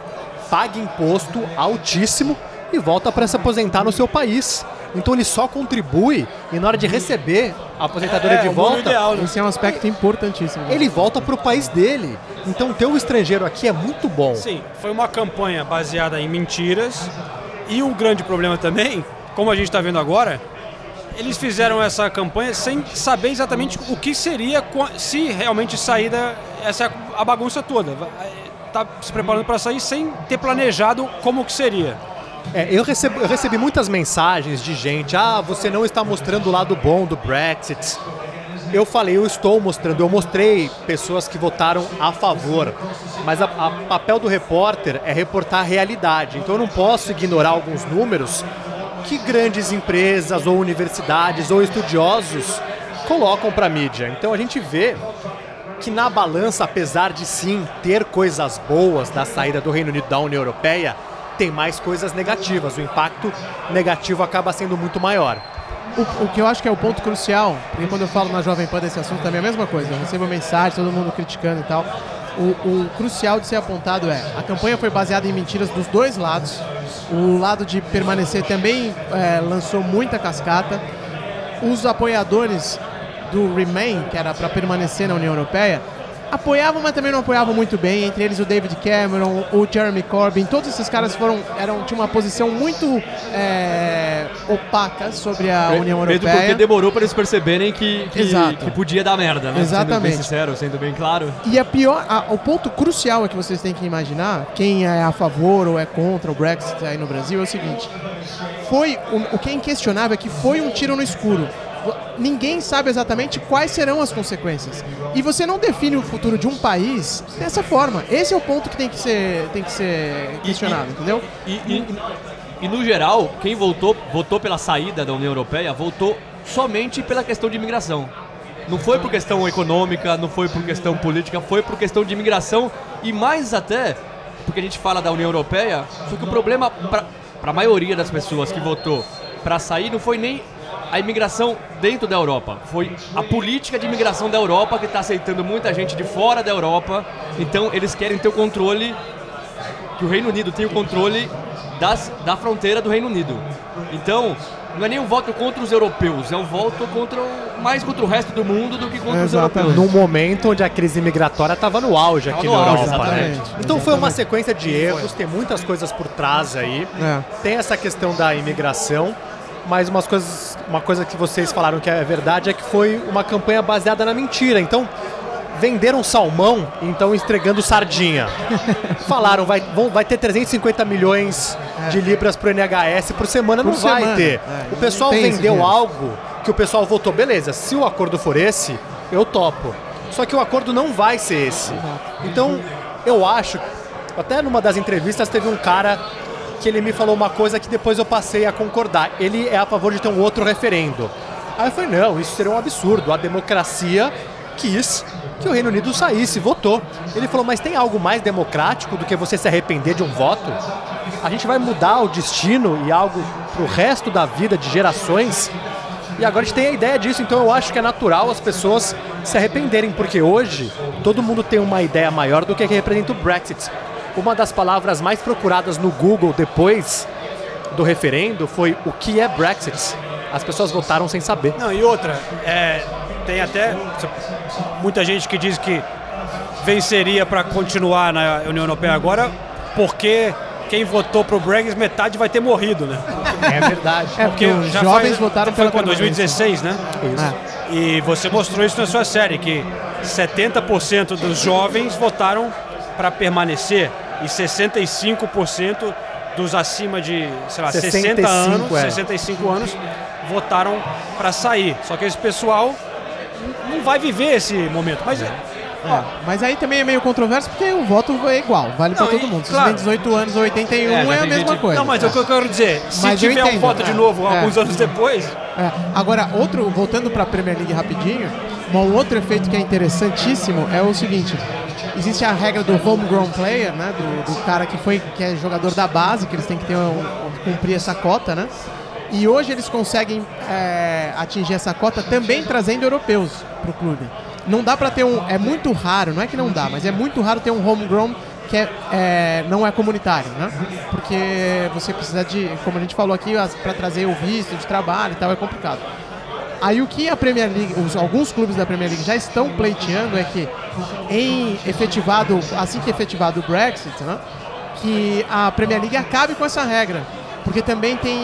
paga imposto altíssimo e volta para se aposentar no seu país. Então ele só contribui e na hora de receber a aposentadoria É, de mundo volta, ideal, né? Esse é um aspecto importantíssimo. ele volta para o país dele. Então ter o estrangeiro aqui é muito bom. Sim, foi uma campanha baseada em mentiras e um grande problema também, como a gente está vendo agora, eles fizeram essa campanha sem saber exatamente o que seria se realmente sair da essa é a bagunça toda. Tá se preparando para sair sem ter planejado como que seria. É, eu, recebo- eu recebi muitas mensagens de gente: ah, você não está mostrando o lado bom do Brexit. eu falei, eu estou mostrando, eu mostrei pessoas que votaram a favor, mas o papel do repórter é reportar a realidade. Então eu não posso ignorar alguns números que grandes empresas ou universidades ou estudiosos colocam para a mídia. Então a gente vê que na balança, apesar de sim ter coisas boas da saída do Reino Unido da União Europeia, tem mais coisas negativas. O impacto negativo acaba sendo muito maior. O, o, que eu acho que é o ponto crucial, porque quando eu falo na Jovem Pan desse assunto também é a mesma coisa. Eu recebo mensagem, todo mundo criticando e tal. O, o, crucial de ser apontado é a campanha foi baseada em mentiras dos dois lados. O lado de permanecer também é, lançou muita cascata. Os apoiadores do Remain, que era para permanecer na União Europeia, apoiavam, mas também não apoiavam muito bem. Entre eles o David Cameron, o Jeremy Corbyn, todos esses caras foram eram tinham uma posição muito é, opaca sobre a União Europeia. Mesmo porque demorou para eles perceberem que, que, que, podia dar merda, né? Exatamente. Sendo bem sincero, sendo bem claro. E a pior, a, o ponto crucial é que vocês têm que imaginar, quem é a favor ou é contra o Brexit aí no Brasil, é o seguinte: foi o, o que é inquestionável é que foi um tiro no escuro ninguém sabe exatamente quais serão as consequências. E você não define o futuro de um país dessa forma. Esse é o ponto que tem que ser, tem que ser questionado, e, entendeu? E, e, e, no geral, quem votou, votou pela saída da União Europeia, votou somente pela questão de imigração. Não foi por questão econômica, não foi por questão política, foi por questão de imigração e mais até, porque a gente fala da União Europeia, só que o problema para a maioria das pessoas que votou para sair não foi nem a imigração dentro da Europa. Foi a política de imigração da Europa que está aceitando muita gente de fora da Europa. Então eles querem ter o controle, que o Reino Unido tenha o controle das, da fronteira do Reino Unido. Então, não é nem um voto contra os europeus, é um voto contra o, mais contra o resto do mundo do que contra Exatamente. os europeus. Num momento onde a crise migratória estava no auge aqui no na auge, Europa. Né? exatamente. Então foi uma sequência de erros, tem muitas coisas por trás aí. É. Tem essa questão da imigração mas umas coisas, uma coisa que vocês falaram que é verdade é que foi uma campanha baseada na mentira. Então, venderam salmão, então entregando sardinha. [laughs] Falaram, vai, vão, vai ter 350 milhões é. de libras pro NHS por semana, por não semana. vai ter. É. O pessoal vendeu algo que o pessoal votou, beleza, se o acordo for esse, eu topo. Só que o acordo não vai ser esse. Então, eu acho, até numa das entrevistas teve um cara que ele me falou uma coisa que depois eu passei a concordar. Ele é a favor de ter um outro referendo. Aí eu falei, não, isso seria um absurdo. A democracia quis que o Reino Unido saísse, votou. Ele falou, mas tem algo mais democrático do que você se arrepender de um voto? A gente vai mudar o destino e algo pro resto da vida de gerações. E agora a gente tem a ideia disso, então eu acho que é natural as pessoas se arrependerem, porque hoje todo mundo tem uma ideia maior do que representa o Brexit. Uma das palavras mais procuradas no Google depois do referendo foi o que é Brexit. As pessoas votaram sem saber. Não, e outra, é, tem até muita gente que diz que venceria para continuar na União Europeia agora, porque quem votou pro Brexit, metade vai ter morrido, né? É verdade. [laughs] É, porque os já jovens faz, votaram foi pela 2016, né? Isso. É. E você mostrou isso na sua série, que 70% dos jovens votaram para permanecer e 65% dos acima de, sei lá, 65, 60 anos, é. 65 anos votaram para sair. Só que esse pessoal não vai viver esse momento. Mas é. É, mas aí também é meio controverso porque o voto é igual, vale para todo mundo. Se claro. você tem 18 anos ou 81 é, é a mesma gente... coisa. Não, mas é. o que eu quero dizer, se mas tiver um voto de novo é. alguns anos depois. É. Agora, outro, voltando para a Premier League rapidinho, um outro efeito que é interessantíssimo é o seguinte: existe a regra do homegrown player, né? Do, do, cara que foi que é jogador da base, que eles têm que ter um, cumprir essa cota, né? E hoje eles conseguem é, atingir essa cota também trazendo europeus para o clube. Não dá para ter um. É muito raro, não é que não dá, mas é muito raro ter um homegrown que é, é, não é comunitário, né? Porque você precisa de, como a gente falou aqui, para trazer o visto de trabalho e tal, é complicado. Aí o que a Premier League, os, alguns clubes da Premier League já estão pleiteando é que em efetivado, assim que efetivado o Brexit, né, que a Premier League acabe com essa regra. Porque também tem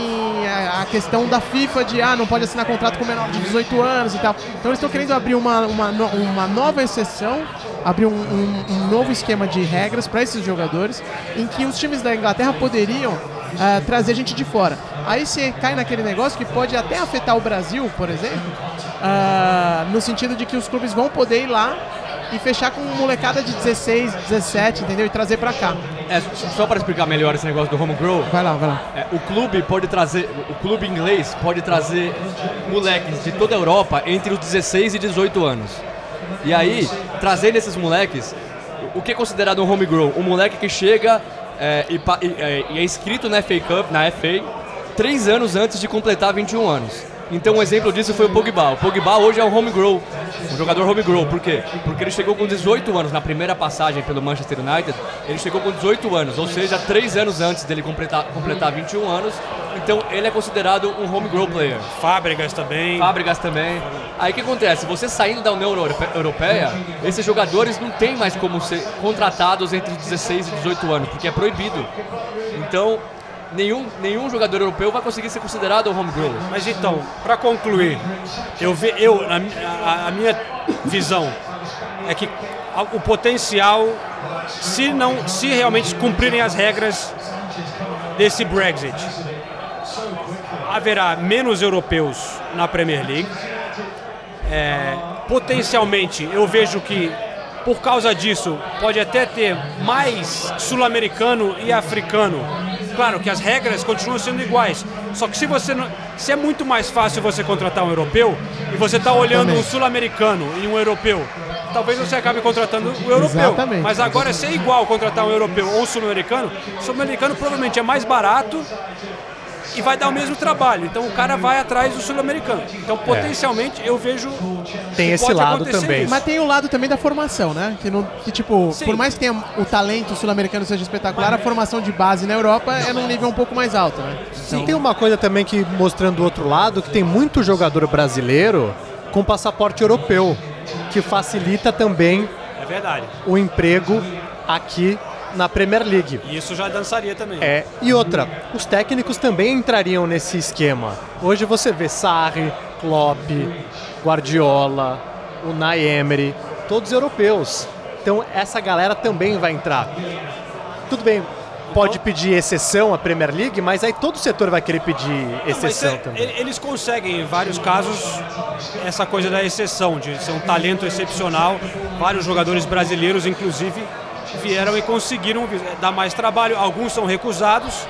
a questão da FIFA de ah, não pode assinar contrato com menor de 18 anos e tal. Então eles estão querendo abrir uma, uma, uma nova exceção, abrir um, um, um novo esquema de regras para esses jogadores, em que os times da Inglaterra poderiam uh, trazer gente de fora. Aí você cai naquele negócio que pode até afetar o Brasil, por exemplo, ah, no sentido de que os clubes vão poder ir lá e fechar com molecada de 16, 17, entendeu? E trazer pra cá. É, só para explicar melhor esse negócio do home grow, Vai lá, vai lá. é, o clube pode trazer, o clube inglês pode trazer moleques de toda a Europa entre os 16 e 18 anos. E aí, trazendo esses moleques, o que é considerado um home grow? Um moleque que chega é, e, e, é, e é inscrito na FA Cup, na FA, três anos antes de completar 21 anos. Então um exemplo disso foi o Pogba. O Pogba hoje é um home grow, um jogador home grow. Por quê? Porque ele chegou com 18 anos na primeira passagem pelo Manchester United. Ele chegou com 18 anos, ou seja, três anos antes dele completar, completar 21 anos. Então ele é considerado um home grow player. Fábricas também. Fábricas também. Aí o que acontece? Você saindo da União Europe- Europeia, esses jogadores não têm mais como ser contratados entre 16 e 18 anos, porque é proibido. Então, nenhum, nenhum jogador europeu vai conseguir ser considerado home grow. Mas então, para concluir, eu, ve, eu mi- a, a minha visão é que a- o potencial, se não, se realmente cumprirem as regras desse Brexit, haverá menos europeus na Premier League. É, potencialmente, eu vejo que por causa disso pode até ter mais sul-americano e africano. Claro que as regras continuam sendo iguais. Só que se você não, se é muito mais fácil você contratar um europeu e você está olhando um sul-americano e um europeu, talvez você acabe contratando o europeu. Exatamente. Mas agora se é igual contratar um europeu ou um sul-americano, o sul-americano provavelmente é mais barato e vai dar o mesmo trabalho. Então o cara vai atrás do sul-americano. Então potencialmente eu vejo Tem que esse pode lado também. isso. Mas tem o lado também da formação, né? Que, não, que tipo, Sim. por mais que tenha o talento sul-americano seja espetacular, a formação de base na Europa é num nível um pouco mais alto, né? E tem uma coisa também que, mostrando o outro lado, que tem muito jogador brasileiro com passaporte europeu, que facilita também É verdade. o emprego aqui na Premier League. Isso já dançaria também. É, e outra, os técnicos também entrariam nesse esquema. Hoje você vê Sarri, Klopp, Guardiola, Unai Emery, todos europeus. Então essa galera também vai entrar. Tudo bem, pode pedir exceção à Premier League, mas aí todo setor vai querer pedir Não, exceção é- também. Eles conseguem, em vários casos, essa coisa da exceção, de ser um talento excepcional. Vários jogadores brasileiros, inclusive, vieram e conseguiram vi- dar mais trabalho. Alguns são recusados.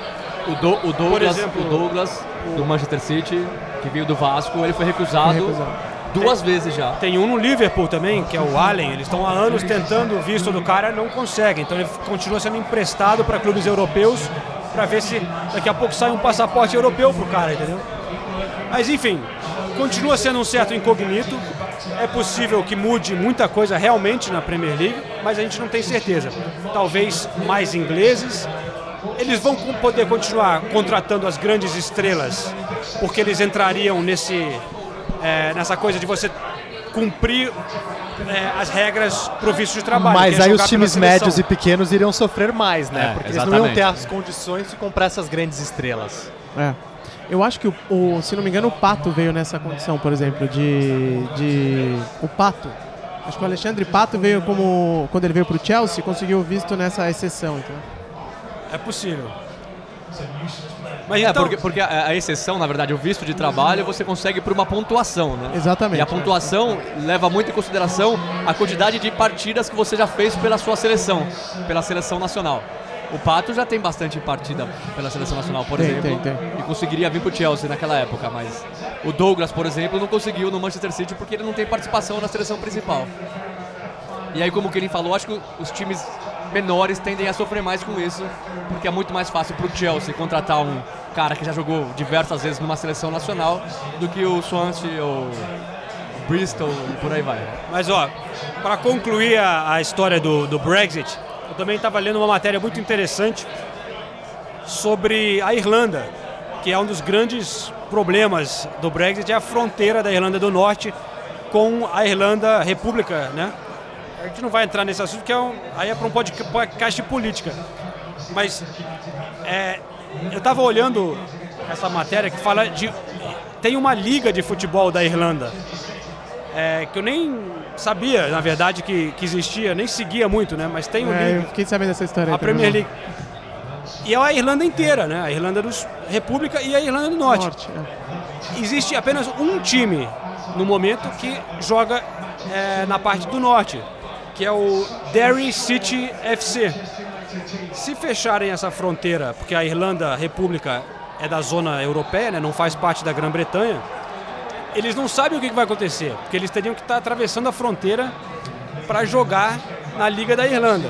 O, Do- o Douglas, exemplo, o Douglas do Manchester City, que veio do Vasco, ele foi recusado, Foi recusado. duas vezes já. Tem um no Liverpool também, que é o Allen. Eles estão há anos tentando o visto do cara, não conseguem. Então ele continua sendo emprestado para clubes europeus para ver se daqui a pouco sai um passaporte europeu pro cara, entendeu? Mas enfim, continua sendo um certo incognito. É possível que mude muita coisa realmente na Premier League, mas a gente não tem certeza. Talvez mais ingleses. Eles vão poder continuar contratando as grandes estrelas, porque eles entrariam nesse, é, nessa coisa de você cumprir é, as regras pro visto de trabalho. Mas é aí os times médios e pequenos iriam sofrer mais, né? É, Porque eles não iam exatamente. ter as condições de comprar essas grandes estrelas. É. Eu acho que, o, o- se não me engano, o Pato veio nessa condição, por exemplo, de. de o Pato. Acho que o Alexandre Pato veio como. Quando ele veio pro Chelsea, conseguiu o visto nessa exceção. Então. É possível. Mas É, então, porque, porque a, a exceção, na verdade, o visto de trabalho você consegue por uma pontuação, né? Exatamente. E a pontuação leva muito em consideração a quantidade de partidas que você já fez pela sua seleção, pela seleção nacional. O Pato já tem bastante partida pela seleção nacional, por Tem, exemplo, tem, tem. e conseguiria vir pro Chelsea naquela época, mas o Douglas, por exemplo, não conseguiu no Manchester City porque ele não tem participação na seleção principal. E aí, como o Kenny falou, acho que os times menores tendem a sofrer mais com isso, porque é muito mais fácil pro Chelsea contratar um cara que já jogou diversas vezes numa seleção nacional do que o Swansea ou o Bristol e por aí vai. Mas ó, para concluir a, a história do, do Brexit, eu também estava lendo uma matéria muito interessante sobre a Irlanda, que é um dos grandes problemas do Brexit, é a fronteira da Irlanda do Norte com a Irlanda República, né? A gente não vai entrar nesse assunto, que é um, aí é para um podca- podcast de política. Mas é, eu estava olhando essa matéria que fala de. Tem uma liga de futebol da Irlanda é, que eu nem sabia, na verdade, que, que existia, nem seguia muito, né? Mas tem o É, eu liga, fiquei sabendo dessa história a. Premier League. E é a Irlanda inteira, né? A Irlanda dos República e a Irlanda do Norte. Norte, é. Existe apenas um time no momento, que joga é, na parte do norte, que é o Derry City FC. Se fecharem essa fronteira, porque a Irlanda, República, é da zona europeia, né, não faz parte da Grã-Bretanha, eles não sabem o que que vai acontecer, porque eles teriam que estar atravessando a fronteira para jogar na Liga da Irlanda.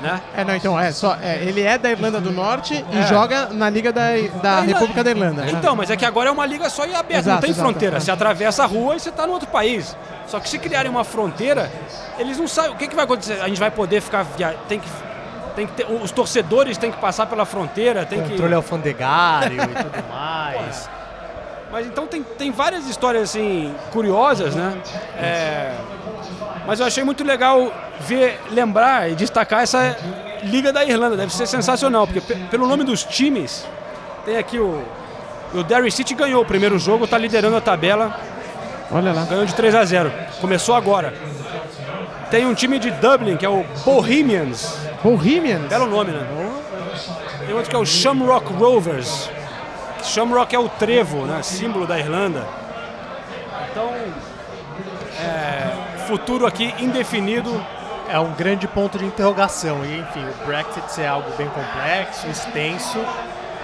Né? É, não, então, é só. é, ele é da Irlanda do Norte e É. joga na Liga da, da República da Irlanda. né? Então, mas é que agora é uma liga só e aberta, não Exato, tem exato, fronteira. é. Você atravessa a rua e você está no outro país. Só que se criarem uma fronteira, eles não sabem o que, que vai acontecer. A gente vai poder ficar. Via... Tem que. Tem que ter... Os torcedores têm que passar pela fronteira, tem que. Controle alfandegário e tudo mais. Mas então tem, tem várias histórias assim curiosas, né? É, Mas eu achei muito legal ver, lembrar e destacar essa Liga da Irlanda. Deve ser sensacional, porque pe- pelo nome dos times, tem aqui o. O Derry City ganhou o primeiro jogo, está liderando a tabela, Olha lá. ganhou de 3 a 0. Começou agora. Tem um time de Dublin, que é o Bohemians. Bohemians. Belo nome, né? Tem outro que é o Shamrock Rovers. Shamrock é o trevo, né? Símbolo da Irlanda. Então, é, futuro aqui indefinido. É um grande ponto de interrogação. E, enfim, o Brexit é algo bem complexo, extenso.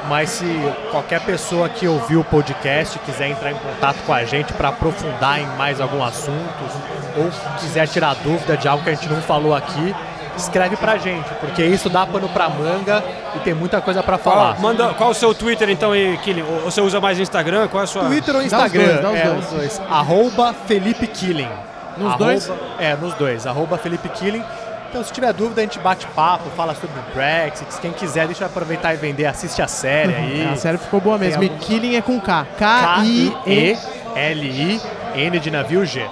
Mas se qualquer pessoa que ouviu o podcast quiser entrar em contato com a gente para aprofundar em mais algum assunto, ou quiser tirar dúvida de algo que a gente não falou aqui, escreve pra gente, porque isso dá pano pra manga e tem muita coisa pra falar. Qual, manda, qual o seu Twitter então aí, Killing? Ou você usa mais Instagram? Qual é a sua. Twitter ou Dá os Instagram? dois, dá os é, dois. os dois. Arroba Felipe Killing. Nos Arroba- dois? É, nos dois. Arroba Felipe Killing. Então, se tiver dúvida, a gente bate papo, fala sobre o Brexit. Quem quiser, deixa eu aproveitar e vender, assiste a série aí. [laughs] A série ficou boa mesmo. E Killing é com K. K-I-E. K-I-E-L-I-N de navio G.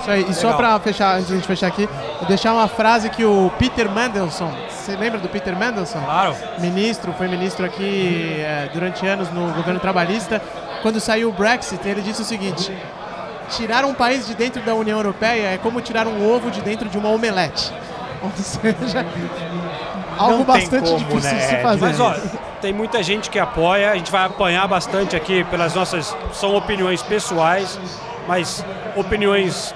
Isso aí. E só pra fechar, antes de a gente fechar aqui, vou deixar uma frase que o Peter Mandelson, você lembra do Peter Mandelson? Claro. Ministro, foi ministro aqui é, durante anos no governo trabalhista. Quando saiu o Brexit, ele disse o seguinte: tirar um país de dentro da União Europeia é como tirar um ovo de dentro de uma omelete. [laughs] Ou seja, algo Não bastante como, difícil né? de se fazer. Mas ó, tem muita gente que apoia, a gente vai apanhar bastante aqui pelas nossas. São opiniões pessoais, mas opiniões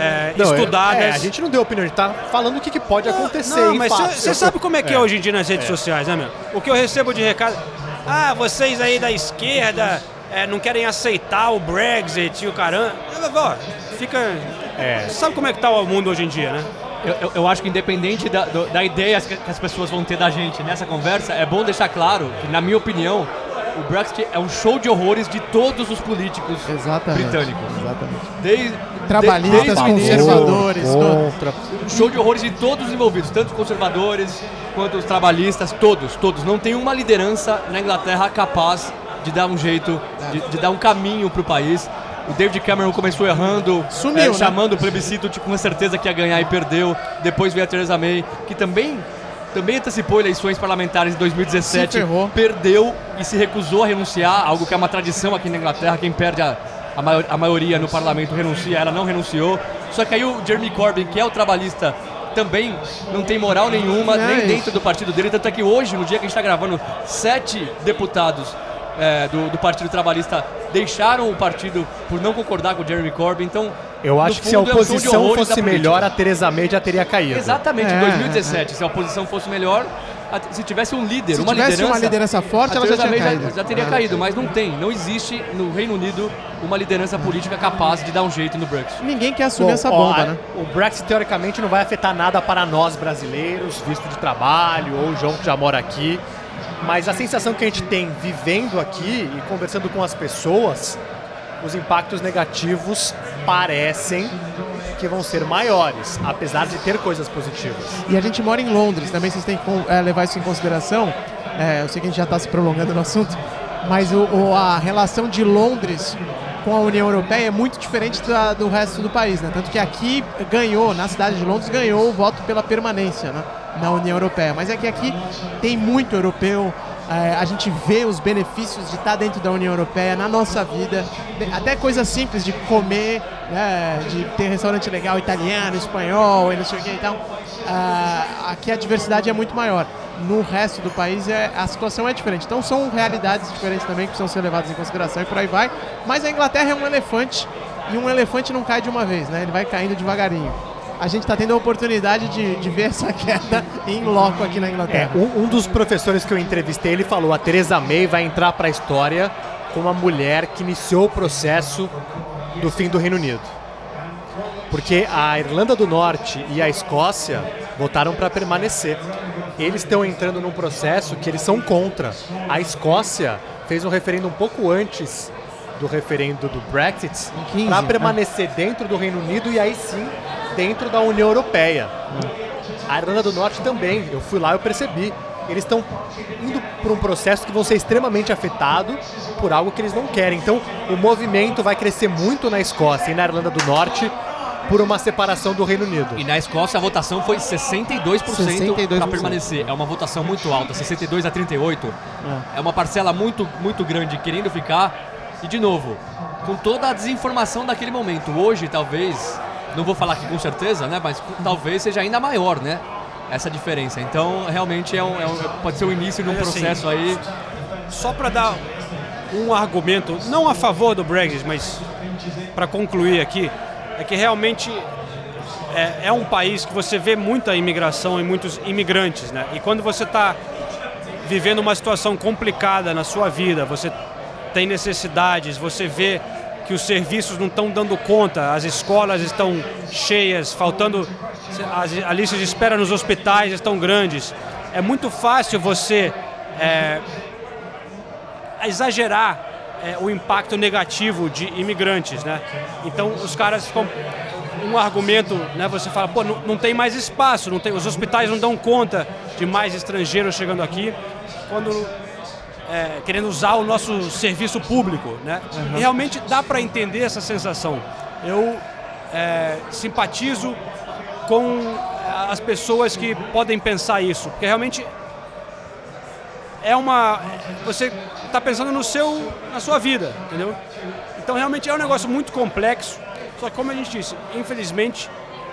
é, Não, é- estudadas. É, a gente não deu opinião, a gente tá falando o que, que pode acontecer. Não, mas você sabe como é que é. hoje em dia nas redes sociais, né, meu? O que eu recebo de recado. Ah, vocês aí da esquerda é, não querem aceitar o Brexit e o caramba. Ó, fica. É. Você sabe como é que tá o mundo hoje em dia, né? Eu, eu- eu acho que independente da, do- da ideia que que as pessoas vão ter da gente nessa conversa, é bom deixar claro que, na minha opinião, o Brexit é um show de horrores de todos os políticos Exatamente. britânicos. Exatamente. Desde, Trabalhistas, desde conservadores. Contra. um show de horrores de todos os envolvidos, tanto os conservadores quanto os trabalhistas, todos, todos. Não tem uma liderança na Inglaterra capaz de dar um jeito, de, de dar um caminho para o país. O David Cameron começou errando, Sumiu, eh, né? chamando o plebiscito tipo, com certeza que ia ganhar e perdeu. Depois veio a Theresa May, que também, também antecipou eleições parlamentares em 2017, Se ferrou. perdeu e se recusou a renunciar, algo que é uma tradição aqui na Inglaterra, quem perde a, a, maior- a maioria no parlamento renuncia, ela não renunciou. Só que aí o Jeremy Corbyn, que é o trabalhista, também não tem moral nenhuma, Não, nem dentro do partido dele, tanto é que hoje, no dia que a gente está gravando, sete deputados é, do, do Partido Trabalhista deixaram o partido por não concordar com o Jeremy Corbyn, então... Eu acho que se a fundo, é um oposição fosse melhor, a Teresa May já teria caído. Exatamente, É, em 2017, se a oposição fosse melhor, se tivesse um líder, Se uma tivesse liderança, uma liderança forte, ela já caído. já teria É. caído, mas não tem, não existe no Reino Unido uma liderança política capaz de dar um jeito no Brexit. Ninguém quer assumir Bom, essa ó, bomba, a- né? O Brexit, teoricamente, não vai afetar nada para nós brasileiros, visto de trabalho, ou o João que já mora aqui. Mas a sensação que a gente tem vivendo aqui e conversando com as pessoas, os impactos negativos parecem vão ser maiores, apesar de ter coisas positivas. E a gente mora em Londres, também vocês têm que é, levar isso em consideração. É, eu sei que a gente já está se prolongando no assunto, mas o, o- a relação de Londres com a União Europeia é muito diferente da- do resto do país, né? Tanto que aqui ganhou, na cidade de Londres, ganhou o voto pela permanência né? na União Europeia. Mas é que aqui tem muito europeu, É, a gente vê os benefícios de estar dentro da União Europeia na nossa vida, até coisas simples de comer, né, de ter restaurante legal italiano, espanhol e não sei o que então aqui a diversidade é muito maior. No resto do país é, a situação é diferente. Então são realidades diferentes também que precisam ser levadas em consideração e por aí vai. Mas a Inglaterra é um elefante e um elefante não cai de uma vez, né? Ele vai caindo devagarinho a gente está tendo a oportunidade de, de ver essa [laughs] queda em loco aqui na Inglaterra. É, um, um, dos professores que eu entrevistei, ele falou, a Theresa May vai entrar para a história como a mulher que iniciou o processo do fim do Reino Unido. Porque a Irlanda do Norte e a Escócia votaram para permanecer. Eles estão entrando num processo que eles são contra. A Escócia fez um referendo um pouco antes do referendo do Brexit para permanecer né? dentro do Reino Unido e aí sim dentro da União Europeia. A Irlanda do Norte também, eu fui lá e eu percebi. Eles estão indo por um processo que vão ser extremamente afetado por algo que eles não querem. Então, o movimento vai crescer muito na Escócia e na Irlanda do Norte por uma separação do Reino Unido. E na Escócia a votação foi 62%, 62%. para permanecer. É uma votação muito alta, 62 a 38. É. é uma parcela muito muito grande querendo ficar. E de novo, com toda a desinformação daquele momento. Hoje, talvez, não vou falar aqui com certeza, né? Mas talvez seja ainda maior, né? Essa diferença. Então, realmente é um, é um pode ser o início de um assim, processo aí. Só para dar um argumento, não a favor do Brexit, mas para concluir aqui, é que realmente é, é, um país que você vê muita imigração e muitos imigrantes, né? E quando você está vivendo uma situação complicada na sua vida, você tem necessidades, você vê que os serviços não estão dando conta, as escolas estão cheias, faltando. As, lista de espera nos hospitais estão grandes. É muito fácil você é, exagerar é, o impacto negativo de imigrantes, né? Então os caras ficam um argumento, né? Você fala, pô, não, não tem mais espaço, não tem, os hospitais não dão conta de mais estrangeiros chegando aqui. Quando é, querendo usar o nosso serviço público, né? Uhum. E realmente dá para entender essa sensação. Eu é, simpatizo com as pessoas que podem pensar isso, porque realmente é uma você está pensando no seu na sua vida, entendeu? Então realmente é um negócio muito complexo. Só que como a gente disse, infelizmente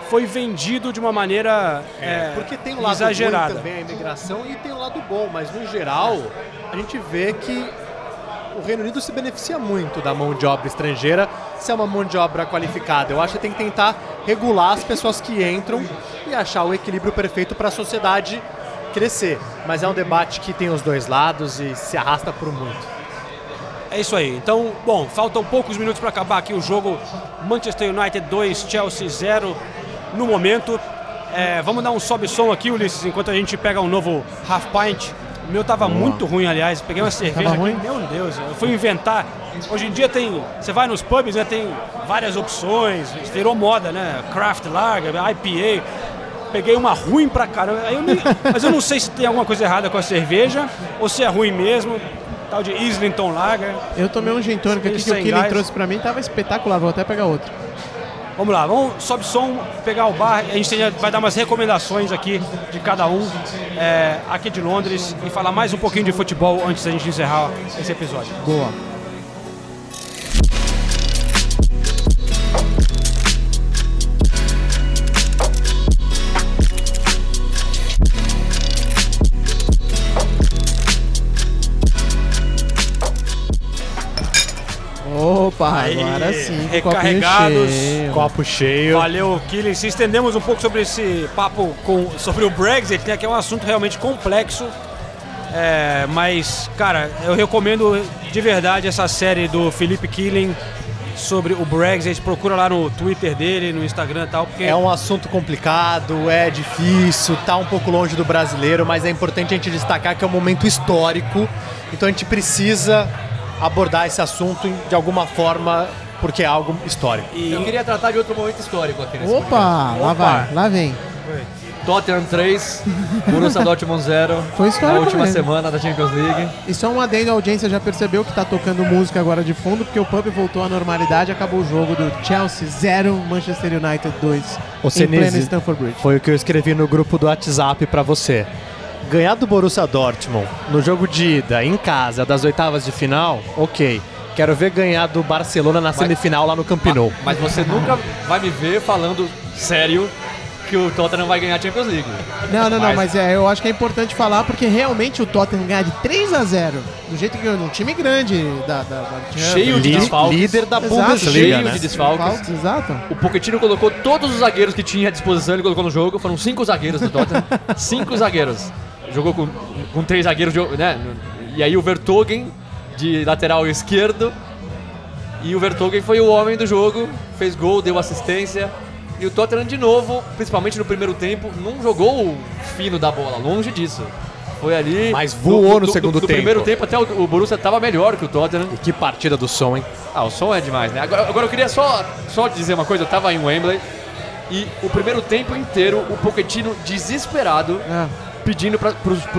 foi vendido de uma maneira é, é, porque tem o lado exagerada. também a imigração e tem o lado bom, mas no geral a gente vê que o Reino Unido se beneficia muito da mão de obra estrangeira se é uma mão de obra qualificada. Eu acho que tem que tentar regular as pessoas que entram e achar o equilíbrio perfeito para a sociedade crescer. Mas é um debate que tem os dois lados e se arrasta por muito. É isso aí. Então, bom, faltam poucos minutos para acabar aqui o jogo. Manchester United 2, Chelsea 0 no momento. É, vamos dar um sobe-som aqui, Ulisses, enquanto a gente pega um novo half pint. O meu tava Boa. muito ruim, aliás. Peguei uma cerveja aqui, meu Deus, eu fui inventar. Hoje em dia tem, você vai nos pubs, né, tem várias opções, virou moda, né? Craft Lager, IPA. Peguei uma ruim pra caramba. Eu nem, [laughs] mas eu não sei se tem alguma coisa errada com a cerveja ou se é ruim mesmo. Tal de Islington Lager. Eu tomei um gin tônico aqui que o Killing trouxe pra mim, tava espetacular. Vou até pegar outro. Vamos lá, vamos sobe som, pegar o bar. A gente vai dar umas recomendações aqui de cada um é, aqui de Londres e falar mais um pouquinho de futebol antes da gente encerrar esse episódio. Boa. Opa, Aí, agora sim. Recarregados. Cheio. Copo cheio. Valeu, Killing. Se estendemos um pouco sobre esse papo com, sobre o Brexit, né, que é um assunto realmente complexo. É, mas, cara, eu recomendo de verdade essa série do Felipe Killing sobre o Brexit. Procura lá no Twitter dele, no Instagram e tal. Porque... É um assunto complicado, é difícil, tá um pouco longe do brasileiro, mas é importante a gente destacar que é um momento histórico. Então a gente precisa abordar esse assunto de alguma forma porque é algo histórico. E eu queria tratar de outro momento histórico aqui nesse Opa, podcast. lá Opa. vai, lá vem. Tottenham 3, Borussia Dortmund 0. Foi histórico Na última mesmo. semana da Champions League. E só um adendo, a audiência já percebeu que tá tocando música agora de fundo, porque o pub voltou à normalidade, acabou o jogo do Chelsea 0, Manchester United 2, o em Senise, pleno Stamford Bridge. Foi o que eu escrevi no grupo do WhatsApp para você. Ganhar do Borussia Dortmund no jogo de ida, em casa, das oitavas de final, ok. Quero ver ganhar do Barcelona na semifinal lá no Camp Nou. Mas você nunca vai me ver falando sério que o Tottenham vai ganhar a Champions League. Não, não, não, Mas- mas é, eu acho que é importante falar porque realmente o Tottenham ganhar de 3 a 0 do jeito que ganhou, um time grande da, da, da Champions. Cheio de desfalques. líder da Exato, Bundesliga, cheio né? de desfalques. Desfalques, Exato. O Pochettino colocou todos os zagueiros que tinha à disposição, ele colocou no jogo. Foram cinco zagueiros do Tottenham. [laughs] cinco zagueiros. Jogou com, com três zagueiros, de- né? E aí o Vertogen, de lateral esquerdo. E o Vertogen foi o homem do jogo, fez gol, deu assistência. E o Tottenham, de novo, principalmente no primeiro tempo, não jogou o fino da bola, longe disso. Foi ali. Mas voou no segundo no tempo. primeiro tempo, até o, o Borussia estava melhor que o Tottenham. E que partida do som, hein? Ah, o som é demais, né? Agora, agora eu queria só, só dizer uma coisa, eu tava em Wembley e o primeiro tempo inteiro o Pochettino desesperado É. pedindo para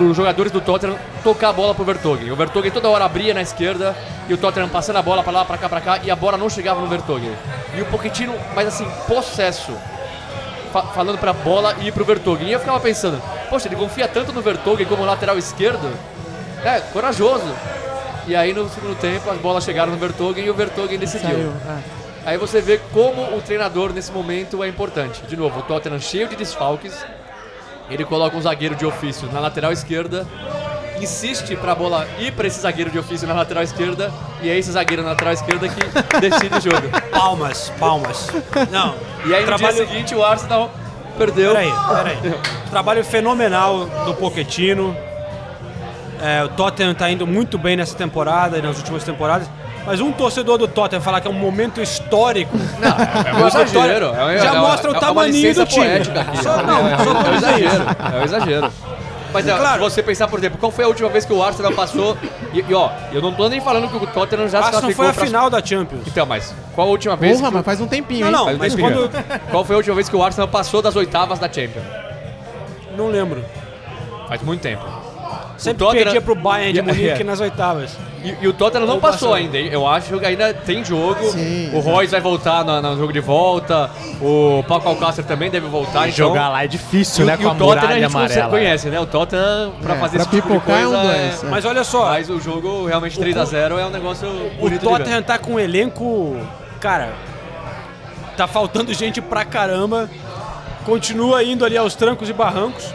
os jogadores do Tottenham tocar a bola pro Vertonghen. O Vertonghen toda hora abria na esquerda e o Tottenham passando a bola para lá, para cá, para cá e a bola não chegava no Vertonghen. E o Pochettino, mas assim, possesso, fa- falando pra bola ir pro Vertonghen. E eu ficava pensando, poxa, ele confia tanto no Vertonghen como lateral esquerdo? É, corajoso. E aí no segundo tempo as bolas chegaram no Vertonghen e o Vertonghen decidiu. Saiu. é. Aí você vê como o treinador nesse momento é importante. De novo, o Tottenham cheio de desfalques. Ele coloca um zagueiro de ofício na lateral esquerda, insiste pra bola ir pra esse zagueiro de ofício na lateral esquerda, e é esse zagueiro na lateral esquerda que [laughs] decide o jogo. Palmas, palmas. Não. E aí no trabalho... dia seguinte o Arsenal perdeu. Peraí, peraí. [laughs] Trabalho fenomenal do Pochettino. É, o Tottenham tá indo muito bem nessa temporada e nas últimas temporadas. Mas um torcedor do Tottenham falar que é um momento histórico. É um exagero. É um- Já é mostra o é tamanho do time. Só- não, é, só é, é um exagero. É um exagero. Mas é, Claro. se você pensar, por exemplo, qual foi a última vez que o Arsenal passou? E, e, ó, eu não tô nem falando que o Tottenham já se não classificou foi a pra- final da Champions. Então, mas qual a última vez Porra, que mas faz um tempinho, Não, hein? não, um mas tempinho. quando. Qual foi a última vez que o Arsenal passou das oitavas da Champions? Não lembro. Faz muito tempo. Sempre Tottenham- perdia pro Bayern de Yeah, [laughs] Munique yeah. nas oitavas. E, e o Tottenham não Ou passou passou. ainda. Eu acho que ainda tem jogo. Sim, o Royce vai voltar no, no jogo de volta. O Paco Alcácer também deve voltar. Então, Jogar lá é difícil, e, né? e Com a o Tottenham a muralha gente conhece- amarela. conhece, né? O Tottenham, pra É, fazer pra esse tipo de pipocar é um coisa... dois, é. Mas olha só, Mas o jogo realmente 3x0 é um negócio o bonito ver. Tottenham tá com um elenco. Cara, tá faltando gente pra caramba. Continua indo ali aos trancos e barrancos.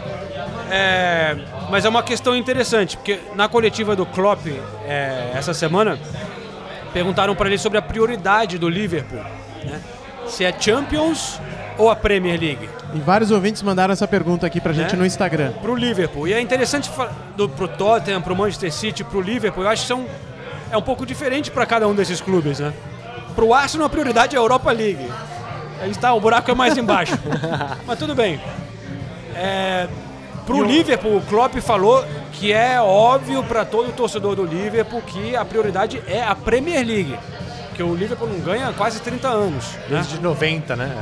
É, mas é uma questão interessante, porque na coletiva do Klopp é, essa semana perguntaram para ele sobre a prioridade do Liverpool, né? Se é Champions ou a Premier League E vários ouvintes mandaram essa pergunta aqui pra gente Né? no Instagram. pro Liverpool. E é interessante do, pro Tottenham, pro Manchester City, pro Liverpool. Eu acho que são, é um pouco diferente para cada um desses clubes, né? Pro Arsenal a prioridade é a Europa League. Aí está, o buraco é mais embaixo. [laughs] Mas tudo bem. É, pro Liverpool, o Klopp falou que é óbvio para todo torcedor do Liverpool que a prioridade é a Premier League. Que o Liverpool não ganha há quase 30 anos. Né? Desde 90, né?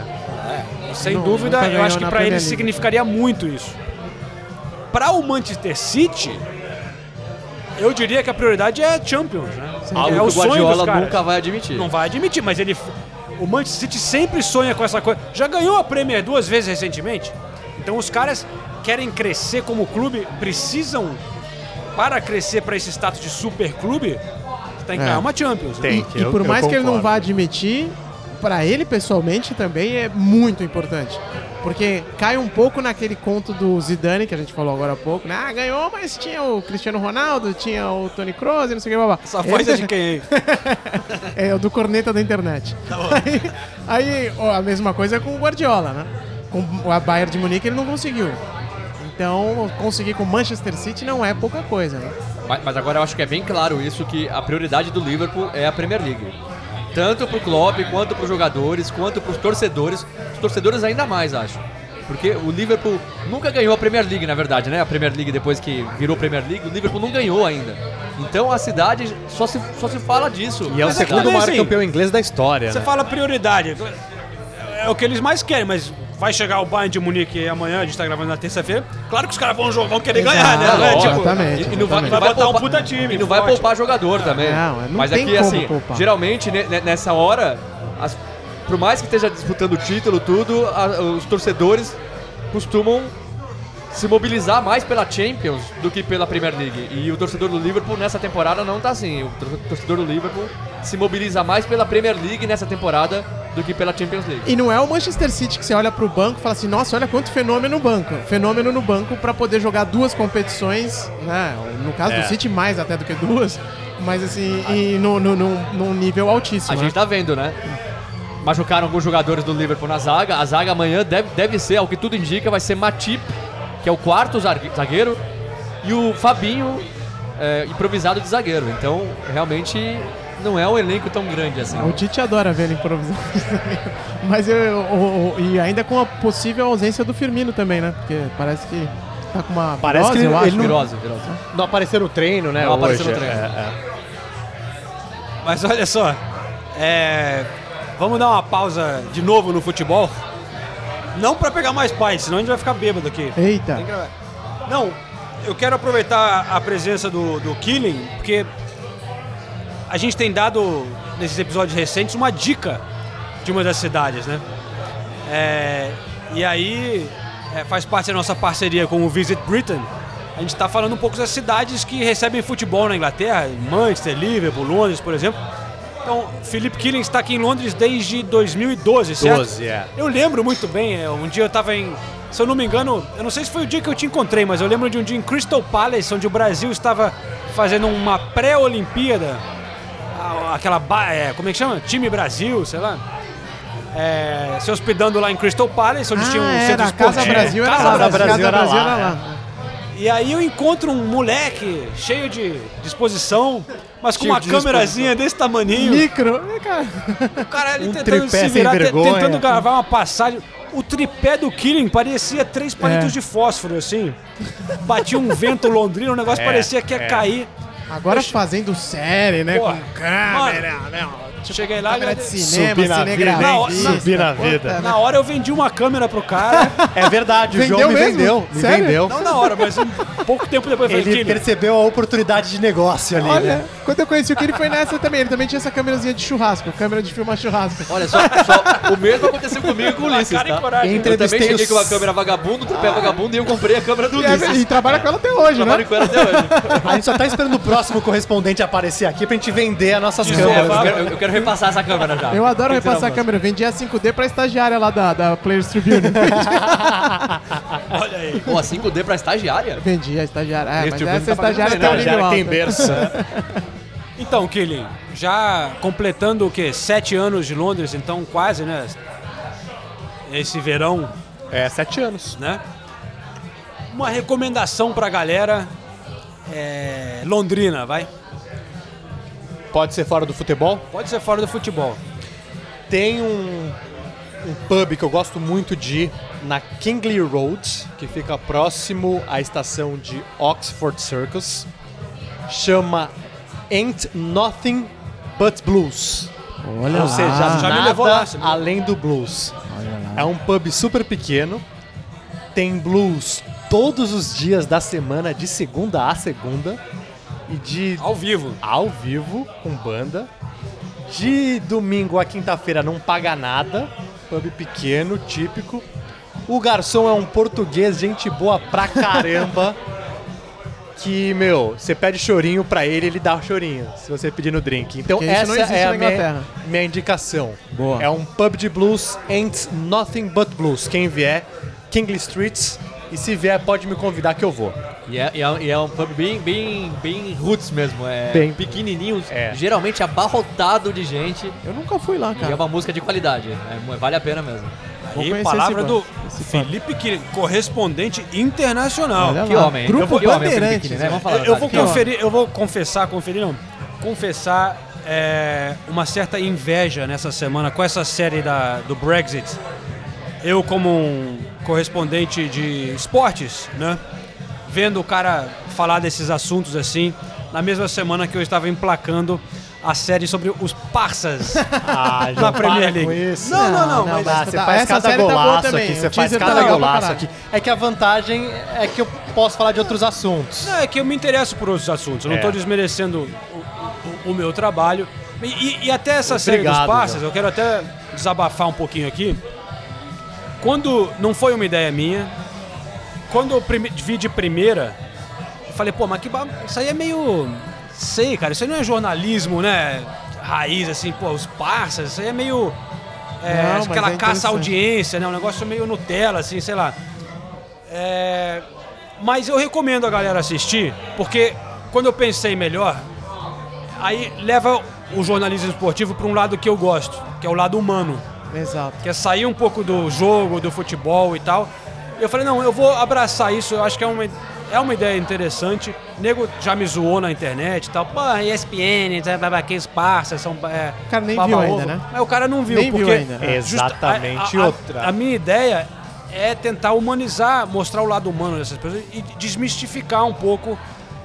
E sem Não- dúvida, eu acho que para ele League. significaria muito isso. Para o Manchester City, eu diria que a prioridade é Champions, né? Algo é que o o sonho dos Guardiola nunca vai admitir. Não vai admitir, mas ele o Manchester City sempre sonha com essa coisa. Já ganhou a Premier duas vezes recentemente. Então os caras querem crescer como clube, precisam para crescer para esse status de super clube, tem que É. ganhar uma Champions. né? Tem. E, que e eu- por eu mais que ele não vá admitir, pra ele pessoalmente também é muito importante. Porque cai um pouco naquele conto do Zidane, que a gente falou agora há pouco, né? Ah, ganhou, mas tinha o Cristiano Ronaldo, tinha o Tony Kroos e não sei o que, blá, blá. Essa voz é de quem? aí? [laughs] É, o do corneta da internet. aí, aí, ó, a mesma coisa com o Guardiola, né? Com a Bayern de Munique ele não conseguiu. Então, conseguir com o Manchester City não é pouca coisa, né? Mas, mas agora eu acho que é bem claro isso, que a prioridade do Liverpool é a Premier League. Tanto pro Klopp, quanto pros jogadores, quanto pros torcedores. Os torcedores ainda mais, acho. Porque o Liverpool nunca ganhou a Premier League, na verdade, né? A Premier League, depois que virou Premier League, o Liverpool não ganhou ainda. Então a cidade só se, só se fala disso. E é o Mas é segundo maior assim, campeão inglês da história, Você né? fala prioridade. É o que eles mais querem, mas vai chegar o Bayern de Munique amanhã, a gente tá gravando na terça-feira. Claro que os caras vão, vão querer Exato, ganhar, né? Não é, lógico. tipo, Exatamente. E, e não vai, Vai botar um poupar, puta time, E não vai forte. poupar jogador também. Não, não Mas aqui, assim, poupar. geralmente ne- ne- nessa hora, as- por mais que esteja disputando o título, tudo, a- os torcedores costumam se mobilizar mais pela Champions do que pela Premier League. E o torcedor do Liverpool nessa temporada não tá assim. O tor- torcedor do Liverpool se mobiliza mais pela Premier League nessa temporada do que pela Champions League. E não é o Manchester City que você olha pro banco e fala assim, nossa, olha quanto fenômeno no banco. Fenômeno no banco pra poder jogar duas competições, né? No caso É. do City, mais até do que duas. Mas assim, e no, no, no- num nível altíssimo. A né? gente tá vendo, né? Machucaram alguns jogadores do Liverpool na zaga. A zaga amanhã deve, deve ser, ao que tudo indica, vai ser Matip, que é o quarto zague- zagueiro, e o Fabinho, é, improvisado de zagueiro. Então, realmente, não é um elenco tão grande assim. O Tite adora ver ele improvisando. [laughs] Mas eu, o- o- e ainda com a possível ausência do Firmino também, né? Porque parece que tá com uma Parece virose, que ele- eu acho. ele não- Virose, virose. Não apareceu no treino, né? Não apareceu hoje. no treino. É, é. Mas olha só, é, vamos dar uma pausa de novo no futebol. Não pra pegar mais paz, senão a gente vai ficar bêbado aqui. Eita. Não, eu quero aproveitar a presença do, do Killing, porque a gente tem dado, nesses episódios recentes, uma dica de uma das cidades, né? É, e aí é, faz parte da nossa parceria com o Visit Britain. A gente está falando um pouco das cidades que recebem futebol na Inglaterra, Manchester, Liverpool, Londres, por exemplo. Então, Philip Killing está aqui em Londres desde 2012, certo? 12, é. Eu lembro muito bem, é, um dia eu tava em. Se eu não me engano, eu não sei se foi o dia que eu te encontrei, mas eu lembro de um dia em Crystal Palace, onde o Brasil estava fazendo uma pré-Olimpíada. A- Aquela. ba- é, como é que chama? Time Brasil, sei lá. É, se hospedando lá em Crystal Palace, onde Ah, tinha um era, centro a Casa esportivo. Brasil era Casa lá. Brasil. Brasil era Brasil lá, era lá. E aí eu encontro um moleque cheio de disposição, mas com Cheio uma de câmerazinha desse tamaninho. Micro. Vem cá. O cara ali Um tentando tripé se virar, tentando gravar uma passagem. O tripé do Killing parecia três palitos É. de fósforo, assim. Batia um vento londrino, o negócio É, parecia que ia é. cair. Agora fazendo série, né? Pô, com câmera, né? Cheguei lá Câmera e de cinema, Subir na cinegrafia. vida, hein? Subir na vida. na hora eu vendi uma câmera pro cara. [laughs] É verdade, o Vendeu João me mesmo? vendeu. Me Sério? vendeu. Não na hora, mas um pouco tempo depois eu falei, Ele percebeu a oportunidade de negócio ali, Olha, né? quando eu conheci o que ele foi nessa também. Ele também tinha essa câmerazinha de churrasco, câmera de filmar churrasco. Olha, só, só o mesmo aconteceu comigo e com o Ulisses, cara e tá? coragem. Eu também cheguei os- com uma câmera vagabundo, tripé vagabundo, e eu comprei a câmera do E, é- Ulisses. e trabalha com ela até hoje, Trabalho né? com ela até hoje. A gente só tá esperando o próximo correspondente aparecer aqui pra gente vender as nossas É, câmeras. eu, quero, eu quero repassar essa câmera já. Eu adoro repassar a câmera. Vendi a 5D pra estagiária lá da, da Players Tribune. [laughs] olha aí. Pô, a 5D pra estagiária? Vendi a estagiária. É, mas Tribune essa tá estagiária tem um nível Já alto. tem berço. [laughs] Então, Killing, já completando o quê? Sete anos de Londres, então quase, né? Esse verão, É, sete anos. né? Uma recomendação pra galera é, londrina, vai? Pode ser fora do futebol. Pode ser fora do futebol. Tem um, um pub que eu gosto muito de ir na Kingley Road, que fica próximo à estação de Oxford Circus. Chama Ain't Nothing But Blues. Olha Ou lá. seja, Já me nada levou lá, você me levou. além do blues. É um pub super pequeno. Tem blues todos os dias da semana, de segunda a segunda. E de Ao vivo. ao vivo, com banda. De domingo a quinta-feira não paga nada. Pub pequeno, típico. O garçom é um português, gente boa pra caramba. [laughs] que, meu, você pede chorinho pra ele, ele dá o chorinho, se você pedir no drink. Então Porque essa é a minha, minha indicação. Boa. É um pub de blues, ain't nothing but blues. Quem vier, Kingley Streets. E se vier, pode me convidar que eu vou. E é, e é- e é um pub bem, bem, bem roots mesmo. É Bem. pequenininho, É. geralmente abarrotado de gente. Eu nunca fui lá, E é cara. uma música de qualidade. É, vale a pena mesmo. E palavra do esse. Felipe Killing, correspondente internacional. Que homem, hein? Grupo Eu vou- que homem, Felipe né? Vamos falar Eu, eu vou conferir, eu vou confessar, conferir não, confessar é, uma certa inveja nessa semana com essa série da, do Brexit. Eu como um correspondente de esportes, né, vendo o cara falar desses assuntos assim, na mesma semana que eu estava emplacando a série sobre os parças [laughs] Ah, na Premier League. isso. Não, não, não, Não, mas não, Ah, essa você tá- faz essa cada série tá boa golaço também, aqui, você faz tá cada golaço aqui. É que a vantagem é que eu posso falar de outros assuntos. Não, é que eu me interesso por outros assuntos. Eu não É. estou desmerecendo o, o- o meu trabalho. E, e- e até essa série dos Obrigado, João. eu quero até desabafar um pouquinho aqui. Quando não foi uma ideia minha, quando eu vi de primeira, eu falei, pô, mas que ba... isso aí é meio. Sei, cara, isso aí não é jornalismo, né? Raiz, assim, pô, os parças, isso aí é meio. é, Não, aquela é caça audiência, né? Um negócio meio Nutella, assim, sei lá. É, Mas eu recomendo a galera assistir, porque quando eu pensei melhor, aí leva o jornalismo esportivo para um lado que eu gosto, que é o lado humano Exato. que é sair um pouco do jogo, do futebol e tal. Eu falei, não, eu vou abraçar isso, eu acho que é uma, é uma ideia interessante. O nego já me zoou na internet e tal. Pô, ESPN, aqueles parças, são. É, O cara nem viu ovo. ainda, né? Mas o cara não viu, Nem viu porque. ainda. É. justa- Exatamente a, a- outra. A, minha ideia é tentar humanizar, mostrar o lado humano dessas pessoas e desmistificar um pouco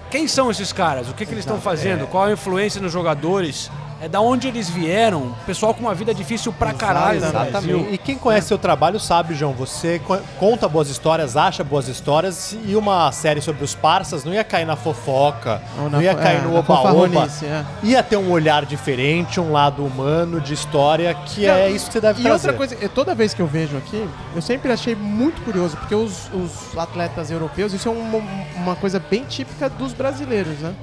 quem são esses caras, o que, que eles estão fazendo, qual a influência nos jogadores, é da onde eles vieram, pessoal com uma vida difícil pra caralho. Brasil. Exatamente. E quem conhece seu trabalho sabe, João, você co- conta boas histórias, acha boas histórias e uma série sobre os parças não ia cair na fofoca, Ou não ia fo- cair é, no na oba-oba. é. Ia ter um olhar diferente, um lado humano de história, que é isso que você deve E trazer. outra coisa, toda vez que eu vejo aqui, eu sempre achei muito curioso, porque os, os atletas europeus, isso é uma, uma coisa bem típica dos brasileiros, né?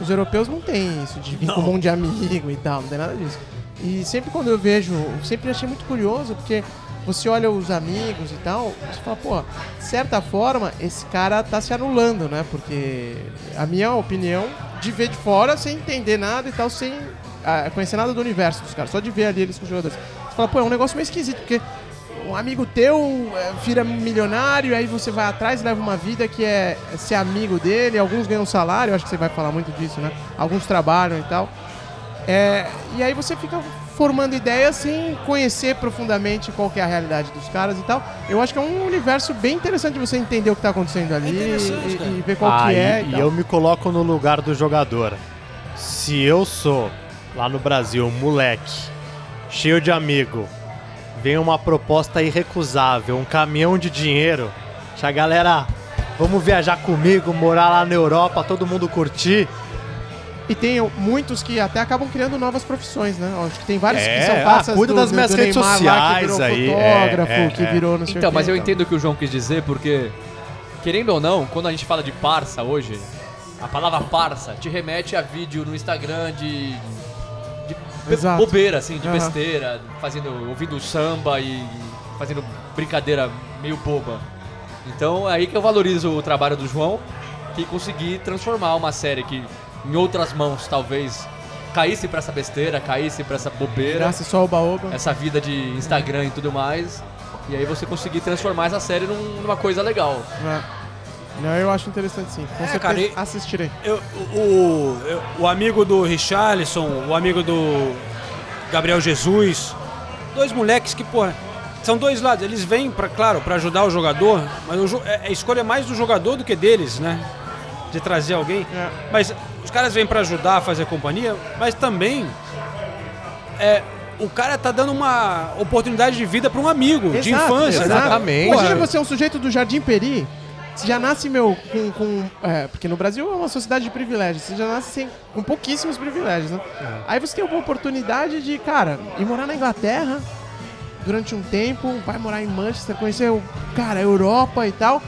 Os europeus não têm isso de vir com um monte de amigo e tal, não tem nada disso. E sempre quando eu vejo, sempre achei muito curioso, porque você olha os amigos e tal, você fala, pô, de certa forma, esse cara tá se anulando, né? Porque a minha opinião, de ver de fora, sem entender nada e tal, sem ah, conhecer nada do universo dos caras, só de ver ali eles com os jogadores. Você fala, pô, é um negócio meio esquisito, porque um amigo teu é, vira milionário, aí você vai atrás e leva uma vida que é ser amigo dele, alguns ganham salário, acho que você vai falar muito disso, né? Alguns trabalham e tal. É, e aí você fica formando ideias sem conhecer profundamente qual que é a realidade dos caras e tal. Eu acho que é um universo bem interessante de você entender o que tá acontecendo ali interessante, e, e ver qual Ah, que é. e, e eu me coloco no lugar do jogador. Se eu sou, lá no Brasil, um moleque, cheio de amigo, vem uma proposta irrecusável, um caminhão de dinheiro, a galera, vamos viajar comigo, morar lá na Europa, todo mundo curtir. E tem muitos que até acabam criando novas profissões, né? Acho que tem vários É, que são ah, passas cuida do, das do- minhas do redes Neymar lá, que sociais virou aí, fotógrafo, é, é, que é. virou não sei Então, o mas eu então. entendo o que o João quis dizer, porque, querendo ou não, quando a gente fala de parça hoje, a palavra parça te remete a vídeo no Instagram de. Exato. bobeira, assim, de Aham. besteira, fazendo, ouvindo samba e fazendo brincadeira meio boba. Então é aí que eu valorizo o trabalho do João, que consegui transformar uma série que em outras mãos talvez caísse pra essa besteira, caísse pra essa bobeira Graça só o baoba. essa vida de Instagram e tudo mais. E aí você conseguir transformar essa série num- numa coisa legal. É. Não, eu acho interessante sim. Com É, certeza cara, e- assistirei. Eu- o, eu- o amigo do Richarlison, o amigo do Gabriel Jesus, dois moleques que, pô, são dois lados. Eles vêm, pra, claro, para ajudar o jogador, mas o é, a escolha é mais do jogador do que deles, né? De trazer alguém. É. Mas os caras vêm para ajudar a fazer companhia, mas também é, o cara tá dando uma oportunidade de vida para um amigo de Exato, infância, né? exatamente. Imagina Porra, você é um sujeito do Jardim Peri, você já nasce, meu, com. com- é, porque no Brasil é uma sociedade de privilégios, você já nasce sem, com pouquíssimos privilégios, né? Aí você tem uma oportunidade de, cara, ir morar na Inglaterra durante um tempo, vai morar em Manchester, conhecer, o, cara, a Europa e tal.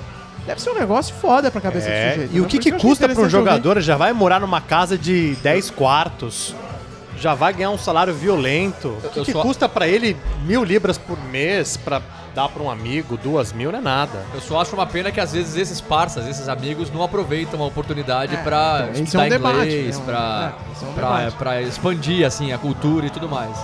Deve ser um negócio foda pra cabeça do É, sujeito. e o né? que, que custa para um ouvir. jogador? Já vai morar numa casa de 10 quartos, já vai ganhar um salário violento. O que, eu que só- custa para ele mil libras por mês para dar para um amigo, duas mil, não é nada. Eu só acho uma pena que às vezes esses parças, esses amigos, não aproveitam a oportunidade É, pra então, estudar é um debate, inglês, é um- pra, é, esse é um expandir assim, a cultura e tudo mais.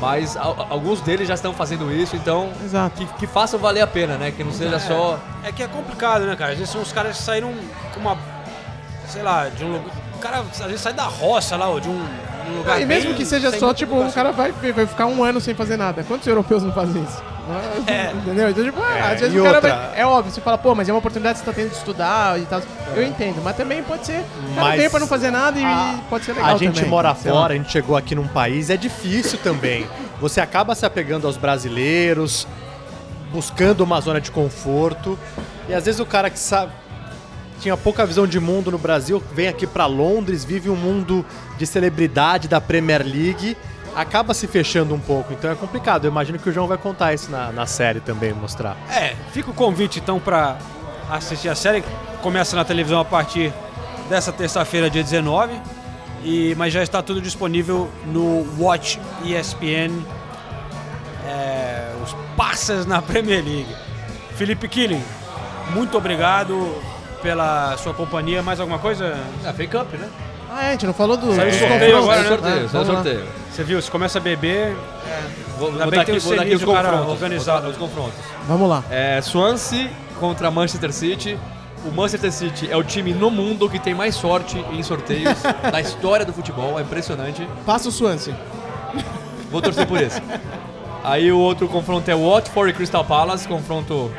Mas al- alguns deles já estão fazendo isso, então Exato. que, que façam valer a pena, né? Que não seja só. É que é complicado, né, cara? Às vezes são os caras que saíram com uma. Sei lá, de um lugar. O cara às vezes sai da roça lá, ou de um, um lugar. E mesmo que seja só, tipo, o educação. cara vai, vai ficar um ano sem fazer nada. Quantos europeus não fazem isso? [laughs] É. Entendeu? Então, tipo, É, às vezes o cara outra- vai. É óbvio, você fala, pô, mas é uma oportunidade que você tá tendo de estudar e tal. Eu entendo, mas também pode ser. Cara Mas veio pra não fazer nada e a- pode ser legal. a gente também, mora fora, a gente chegou aqui num país, é difícil também. Você acaba se apegando aos brasileiros, buscando uma zona de conforto. E às vezes o cara que sabe tinha pouca visão de mundo no Brasil, vem aqui pra Londres, vive um mundo de celebridade da Premier League, acaba se fechando um pouco. Então é complicado. Eu imagino que o João vai contar isso na, na série também, mostrar. É, fica o convite então pra assistir a série. Começa na televisão a partir dessa terça-feira, dia 19. E, mas já está tudo disponível no Watch ESPN. É, os passas na [laughs] Premier League. Felipe Killing, muito obrigado pela sua companhia. Mais alguma coisa? Ah, fake up, né? Ah, é, a gente não falou do, Saiu sorteio agora, né? sorteio, saiu sorteio. Você viu, se começa a beber, Vou, Ainda vou bem dar que tem aqui, o vou dar aqui os o cara confrontos. organizado. Os confrontos. Vamos lá. É, Swansea contra Manchester City. O Manchester City é o time no mundo que tem mais sorte em sorteios [laughs] da história do futebol. É impressionante. Passa o Swansea. Vou torcer por esse. [laughs] Aí o outro confronto é Watford e Crystal Palace. Confronto.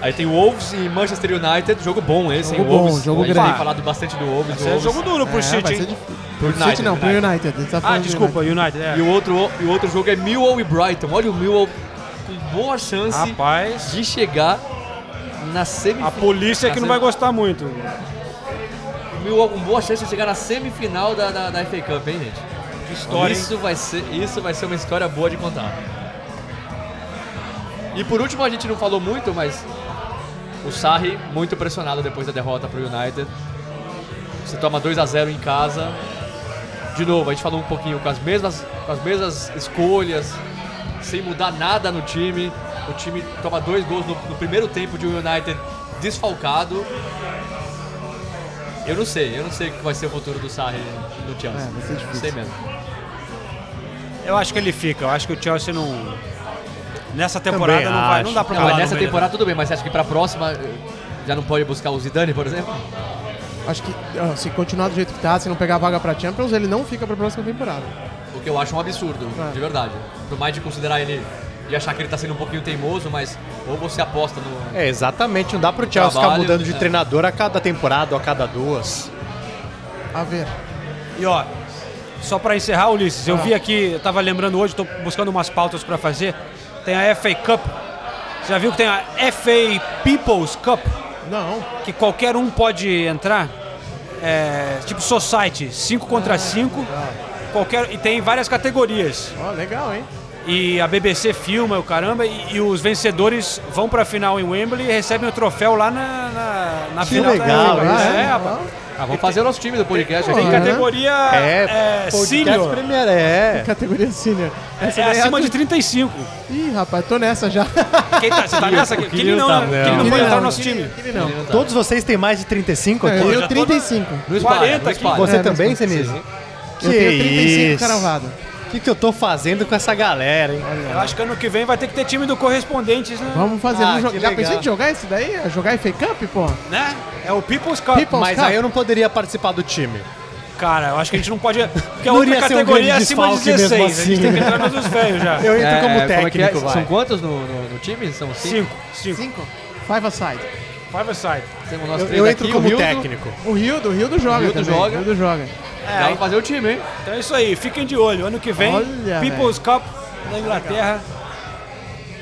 Aí tem Wolves e Manchester United. Jogo bom esse, Jogo hein? bom, Wolves. jogo a gente grande. tem falado bastante do Wolves. do esse é Wolves. jogo duro pro É, City, vai ser hein? Pro City United, não, pro United. United. A gente tá Ah, desculpa, United. United, é. E o outro, e o outro jogo é Millwall e Brighton. Olha o Millwall com boa chance Rapaz, de chegar na a semifinal. polícia é que não vai gostar muito. O Millwall com boa chance de chegar na semifinal da, da, da FA Cup, hein, gente? Que história, hein? isso vai, ser, isso vai ser uma história boa de contar. E por último, a gente não falou muito, mas o Sarri muito pressionado depois da derrota para o United. Você toma 2 a 0 em casa. De novo, a gente falou um pouquinho com as mesmas, com as mesmas escolhas, sem mudar nada no time. O time toma dois gols no, no primeiro tempo de um United desfalcado. Eu não sei, eu não sei o que vai ser o futuro do Sarri no Chelsea. É, vai ser difícil. Não sei mesmo. Eu acho que ele fica. Eu acho que o Chelsea não. Nessa temporada Também não vai. acho. Não dá pra Não, mas no nessa meio. temporada tudo bem, mas você acha que pra próxima eh, já não pode buscar o Zidane, por exemplo? Acho que se continuar do jeito que tá, se não pegar a vaga pra Champions, ele não fica pra próxima temporada. O que eu acho um absurdo, É. de verdade. Por mais de considerar ele e achar que ele tá sendo um pouquinho teimoso, mas ou você aposta no. É, exatamente. Não dá pro Chelsea ficar Trabalho, mudando de é. treinador a cada temporada ou a cada duas. A ver. E ó, só pra encerrar, Ulisses, eu Ah. vi aqui, eu tava lembrando hoje, tô buscando umas pautas pra fazer. Tem a FA Cup. Você já viu que tem a FA People's Cup? Não. Que qualquer um pode entrar? É, tipo Society, 5 contra 5. Qualquer, e tem várias categorias. Ó, legal, hein? E a BBC filma o caramba e, e os vencedores vão pra final em Wembley e recebem o troféu lá na, na, na Que final. legal, da isso. é, rapaz. Ah, vamos fazer o nosso time do podcast Tem aqui. Aham. categoria É, é, podcast senior. Premier, é. Categoria senior. Essa É daí acima de 35. Ih, rapaz, tô nessa já. Quem tá, você tá nessa? [laughs] Kili não, tá, né? não. Kili não pode entrar não, no nosso time. Kili não. Todos vocês têm mais de 35 É, aqui? eu tenho 35. No espalha, 40 no aqui. Você É, também, Senise? Eu Que tenho 35 isso? cravado. O que, que eu tô fazendo com essa galera, hein? Eu acho que ano que vem vai ter que ter time do Correspondentes, né? Vamos fazer. Ah, vamos jo- que Já legal. pensou em jogar isso daí? É Jogar FA Cup, pô? né? É o People's Cup. People's Mas Cup. aí eu não poderia participar do time. Cara, eu acho que a gente não pode. [laughs] Porque a Não outra iria ser um categoria é grande acima de desfalque mesmo 16. a assim, gente tem que entrar nos velhos já. [laughs] Eu entro É, como como é que é? técnico, vai. São quantos no, no, no time? São cinco? Cinco. Cinco. Cinco. Five aside. Five aside. Temos nós Eu, eu aqui, entro o como Hildo. técnico. O Rildo, o Rildo joga Rildo também. joga. O Rildo joga. Dá pra fazer o time, hein? Então é isso aí, fiquem de olho. Ano que vem, Olha, People's Cup na Inglaterra,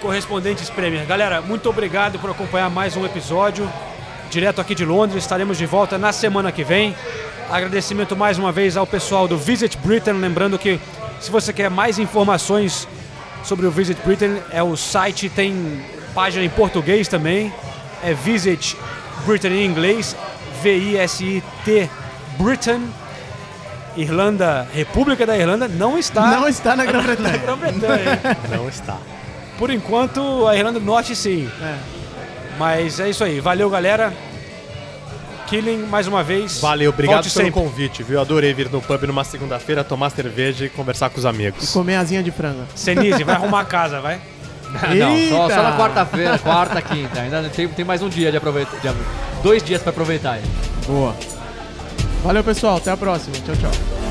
correspondentes Premier. Galera, muito obrigado por acompanhar mais um episódio, direto aqui de Londres. Estaremos de volta na semana que vem. Agradecimento mais uma vez ao pessoal do Visit Britain. Lembrando que se você quer mais informações sobre o Visit Britain, é o site, tem página em português também. É Visit Britain em inglês, V-I-S-I-T Britain. Irlanda, República da Irlanda, não está Não está na Grã-Bretanha. [laughs] Grã-Bretanha. Não está. Por enquanto, a Irlanda do Norte sim. É. Mas é isso aí. Valeu, galera. Killing, mais uma vez. Valeu, obrigado Volte pelo sempre. convite, viu? Adorei vir no pub numa segunda-feira, tomar cerveja e conversar com os amigos. Comer asinha de frango. Senise, vai arrumar a casa, vai. [laughs] Não, só, só na quarta-feira, quarta, quinta. Ainda tem, tem mais um dia de aproveitar. de- dois dias pra aproveitar. Boa. Valeu, pessoal. Até a próxima. Tchau, tchau.